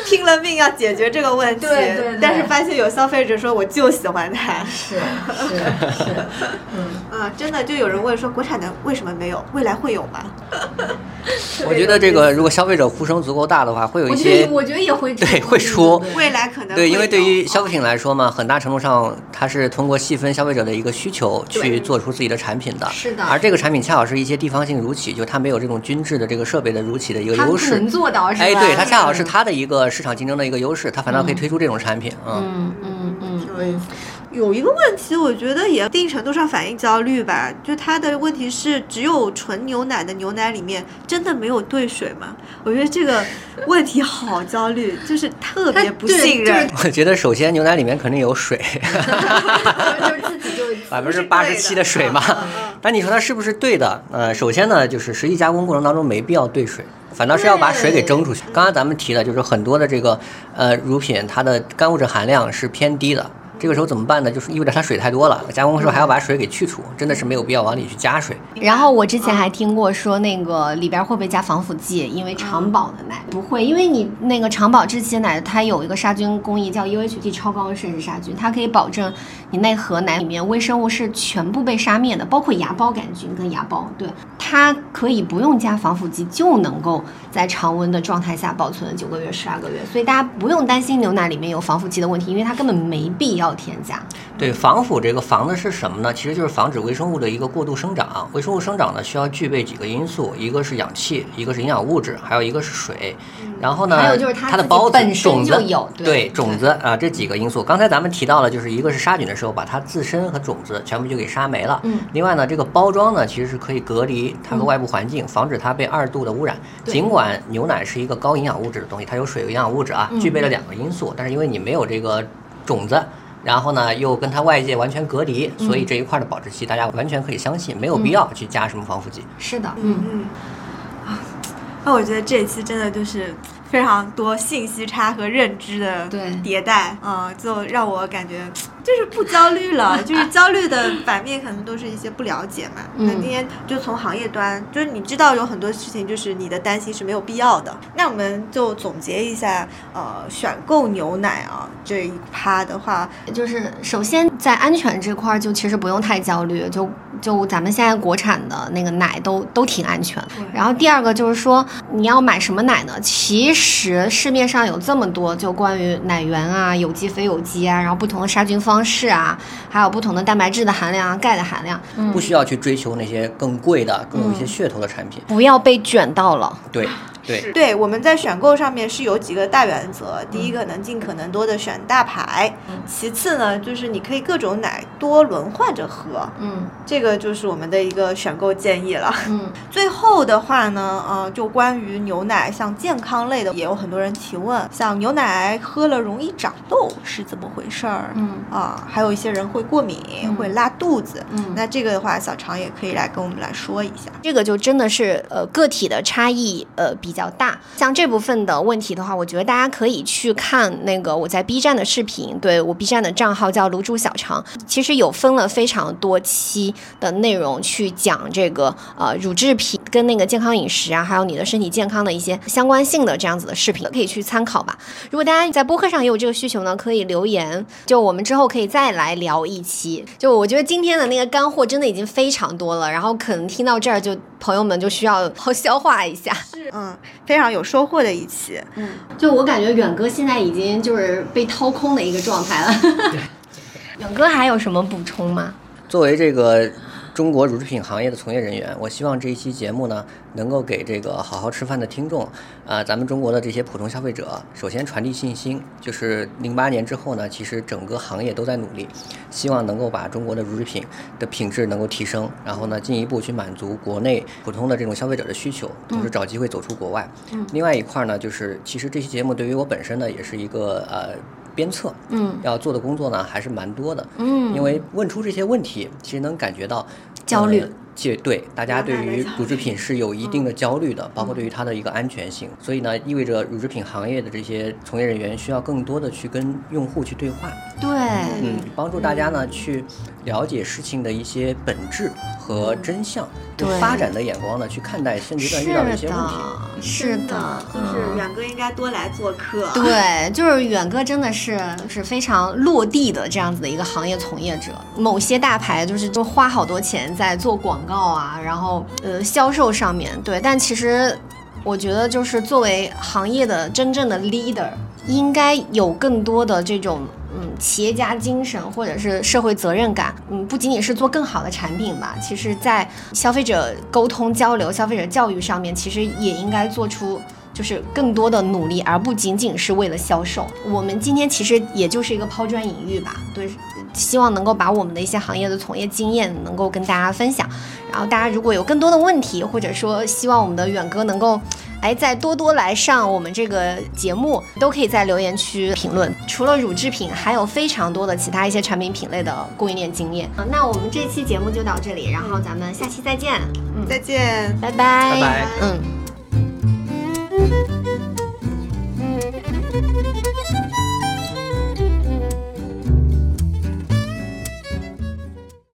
拼了命要解决这个问题，对对对。但是发现有消费者说我就喜欢它，是是是，嗯，啊，真的就有人问说国产的为什么没有，未来会有吗？我觉得这个如果消费者呼声足够大的话，会有一我觉得些我觉得也会对会出。对未来可能对，会因为对有于消费品来说嘛，很大程度上它是通过细分消费者的一个需求去做出自己的产品的。是的而这个产品恰好是一些地方性乳企，就它没有这种均质的这个设备的乳企的一个优势能。做到是吧？哎，对，它恰好是它的一个市场竞争的一个优势，它反倒可以推出这种产品。嗯，嗯嗯有一个问题，我觉得也一定程度上反映焦虑吧。就它的问题是，只有纯牛奶的牛奶里面真的没有兑水吗？我觉得这个问题好焦虑，就是特别不信任。我觉得首先牛奶里面肯定有水，就是自己就百分之八十七的水嘛。但你说它是不是对的？呃，首先呢，就是实际加工过程当中没必要兑水，反倒是要把水给蒸出去。刚刚咱们提的就是很多的这个呃乳品，它的干物质含量是偏低的。这个时候怎么办呢？就是意味着它水太多了，加工的时候还要把水给去除，真的是没有必要往里去加水。然后我之前还听过说，那个里边会不会加防腐剂？因为长保的奶不会，因为你那个长保这些奶，它有一个杀菌工艺叫 UHT 超高温摄氏杀菌，它可以保证你那盒奶里面微生物是全部被杀灭的，包括芽孢杆菌跟芽孢。对，它可以不用加防腐剂就能够在常温的状态下保存九个月、十二个月，所以大家不用担心牛奶里面有防腐剂的问题，因为它根本没必要。添加，对防腐这个防的是什么呢？其实就是防止微生物的一个过度生长。微生物生长呢，需要具备几个因素，一个是氧气，一个是营养物质，还有一个是水。然后呢，还有就是它的孢子、种子有对种子啊，这几个因素。刚才咱们提到了，就是一个是杀菌的时候把它自身和种子全部就给杀没了。嗯。另外呢，这个包装呢，其实是可以隔离它和外部环境，防止它被二度的污染。尽管牛奶是一个高营养物质的东西，它有水有营养物质啊，具备了两个因素，但是因为你没有这个种子。然后呢，又跟它外界完全隔离，所以这一块的保质期大家完全可以相信，没有必要去加什么防腐剂。是的，嗯嗯。啊，那我觉得这一期真的就是非常多信息差和认知的迭代啊，就让我感觉。就是不焦虑了，就是焦虑的反面可能都是一些不了解嘛。那今天就从行业端，就是你知道有很多事情，就是你的担心是没有必要的。那我们就总结一下，呃，选购牛奶啊这一趴的话，就是首先在安全这块就其实不用太焦虑，就就咱们现在国产的那个奶都都挺安全。然后第二个就是说你要买什么奶呢？其实市面上有这么多，就关于奶源啊、有机非有机啊，然后不同的杀菌方。方式啊，还有不同的蛋白质的含量啊，钙的含量，不需要去追求那些更贵的、更有一些噱头的产品，不要被卷到了。对。对对，我们在选购上面是有几个大原则。第一个能尽可能多的选大牌，其次呢，就是你可以各种奶多轮换着喝。嗯，这个就是我们的一个选购建议了。嗯，最后的话呢，呃，就关于牛奶，像健康类的，也有很多人提问，像牛奶喝了容易长痘是怎么回事儿？嗯啊，还有一些人会过敏，会拉肚子。嗯，那这个的话，小常也可以来跟我们来说一下。这个就真的是呃个体的差异，呃比。比较大，像这部分的问题的话，我觉得大家可以去看那个我在 B 站的视频，对我 B 站的账号叫卤煮小肠，其实有分了非常多期的内容去讲这个呃乳制品跟那个健康饮食啊，还有你的身体健康的一些相关性的这样子的视频，可以去参考吧。如果大家在播客上也有这个需求呢，可以留言，就我们之后可以再来聊一期。就我觉得今天的那个干货真的已经非常多了，然后可能听到这儿就朋友们就需要好消化一下。是，嗯。非常有收获的一期，嗯，就我感觉远哥现在已经就是被掏空的一个状态了。远哥还有什么补充吗？作为这个。中国乳制品行业的从业人员，我希望这一期节目呢，能够给这个好好吃饭的听众，啊，咱们中国的这些普通消费者，首先传递信心，就是零八年之后呢，其实整个行业都在努力，希望能够把中国的乳制品的品质能够提升，然后呢，进一步去满足国内普通的这种消费者的需求，同时找机会走出国外。嗯。另外一块呢，就是其实这期节目对于我本身呢，也是一个呃。鞭策，嗯，要做的工作呢还是蛮多的，嗯，因为问出这些问题，其实能感觉到焦虑。这对大家对于乳制品是有一定的焦虑的，包括对于它的一个安全性，所以呢，意味着乳制品行业的这些从业人员需要更多的去跟用户去对话，对，嗯，帮助大家呢去了解事情的一些本质和真相，对。发展的眼光呢去看待现阶段遇到的一些问题，是的，就是远哥应该多来做客，对，就是远哥真的是是非常落地的这样子的一个行业从业者，某些大牌就是就花好多钱在做广。告啊，然后呃，销售上面对，但其实我觉得就是作为行业的真正的 leader，应该有更多的这种嗯企业家精神或者是社会责任感，嗯，不仅仅是做更好的产品吧，其实在消费者沟通交流、消费者教育上面，其实也应该做出。就是更多的努力，而不仅仅是为了销售。我们今天其实也就是一个抛砖引玉吧，对，希望能够把我们的一些行业的从业经验能够跟大家分享。然后大家如果有更多的问题，或者说希望我们的远哥能够，哎，再多多来上我们这个节目，都可以在留言区评论。除了乳制品，还有非常多的其他一些产品品类的供应链经验。好，那我们这期节目就到这里，然后咱们下期再见。嗯，再见。拜拜。拜拜嗯。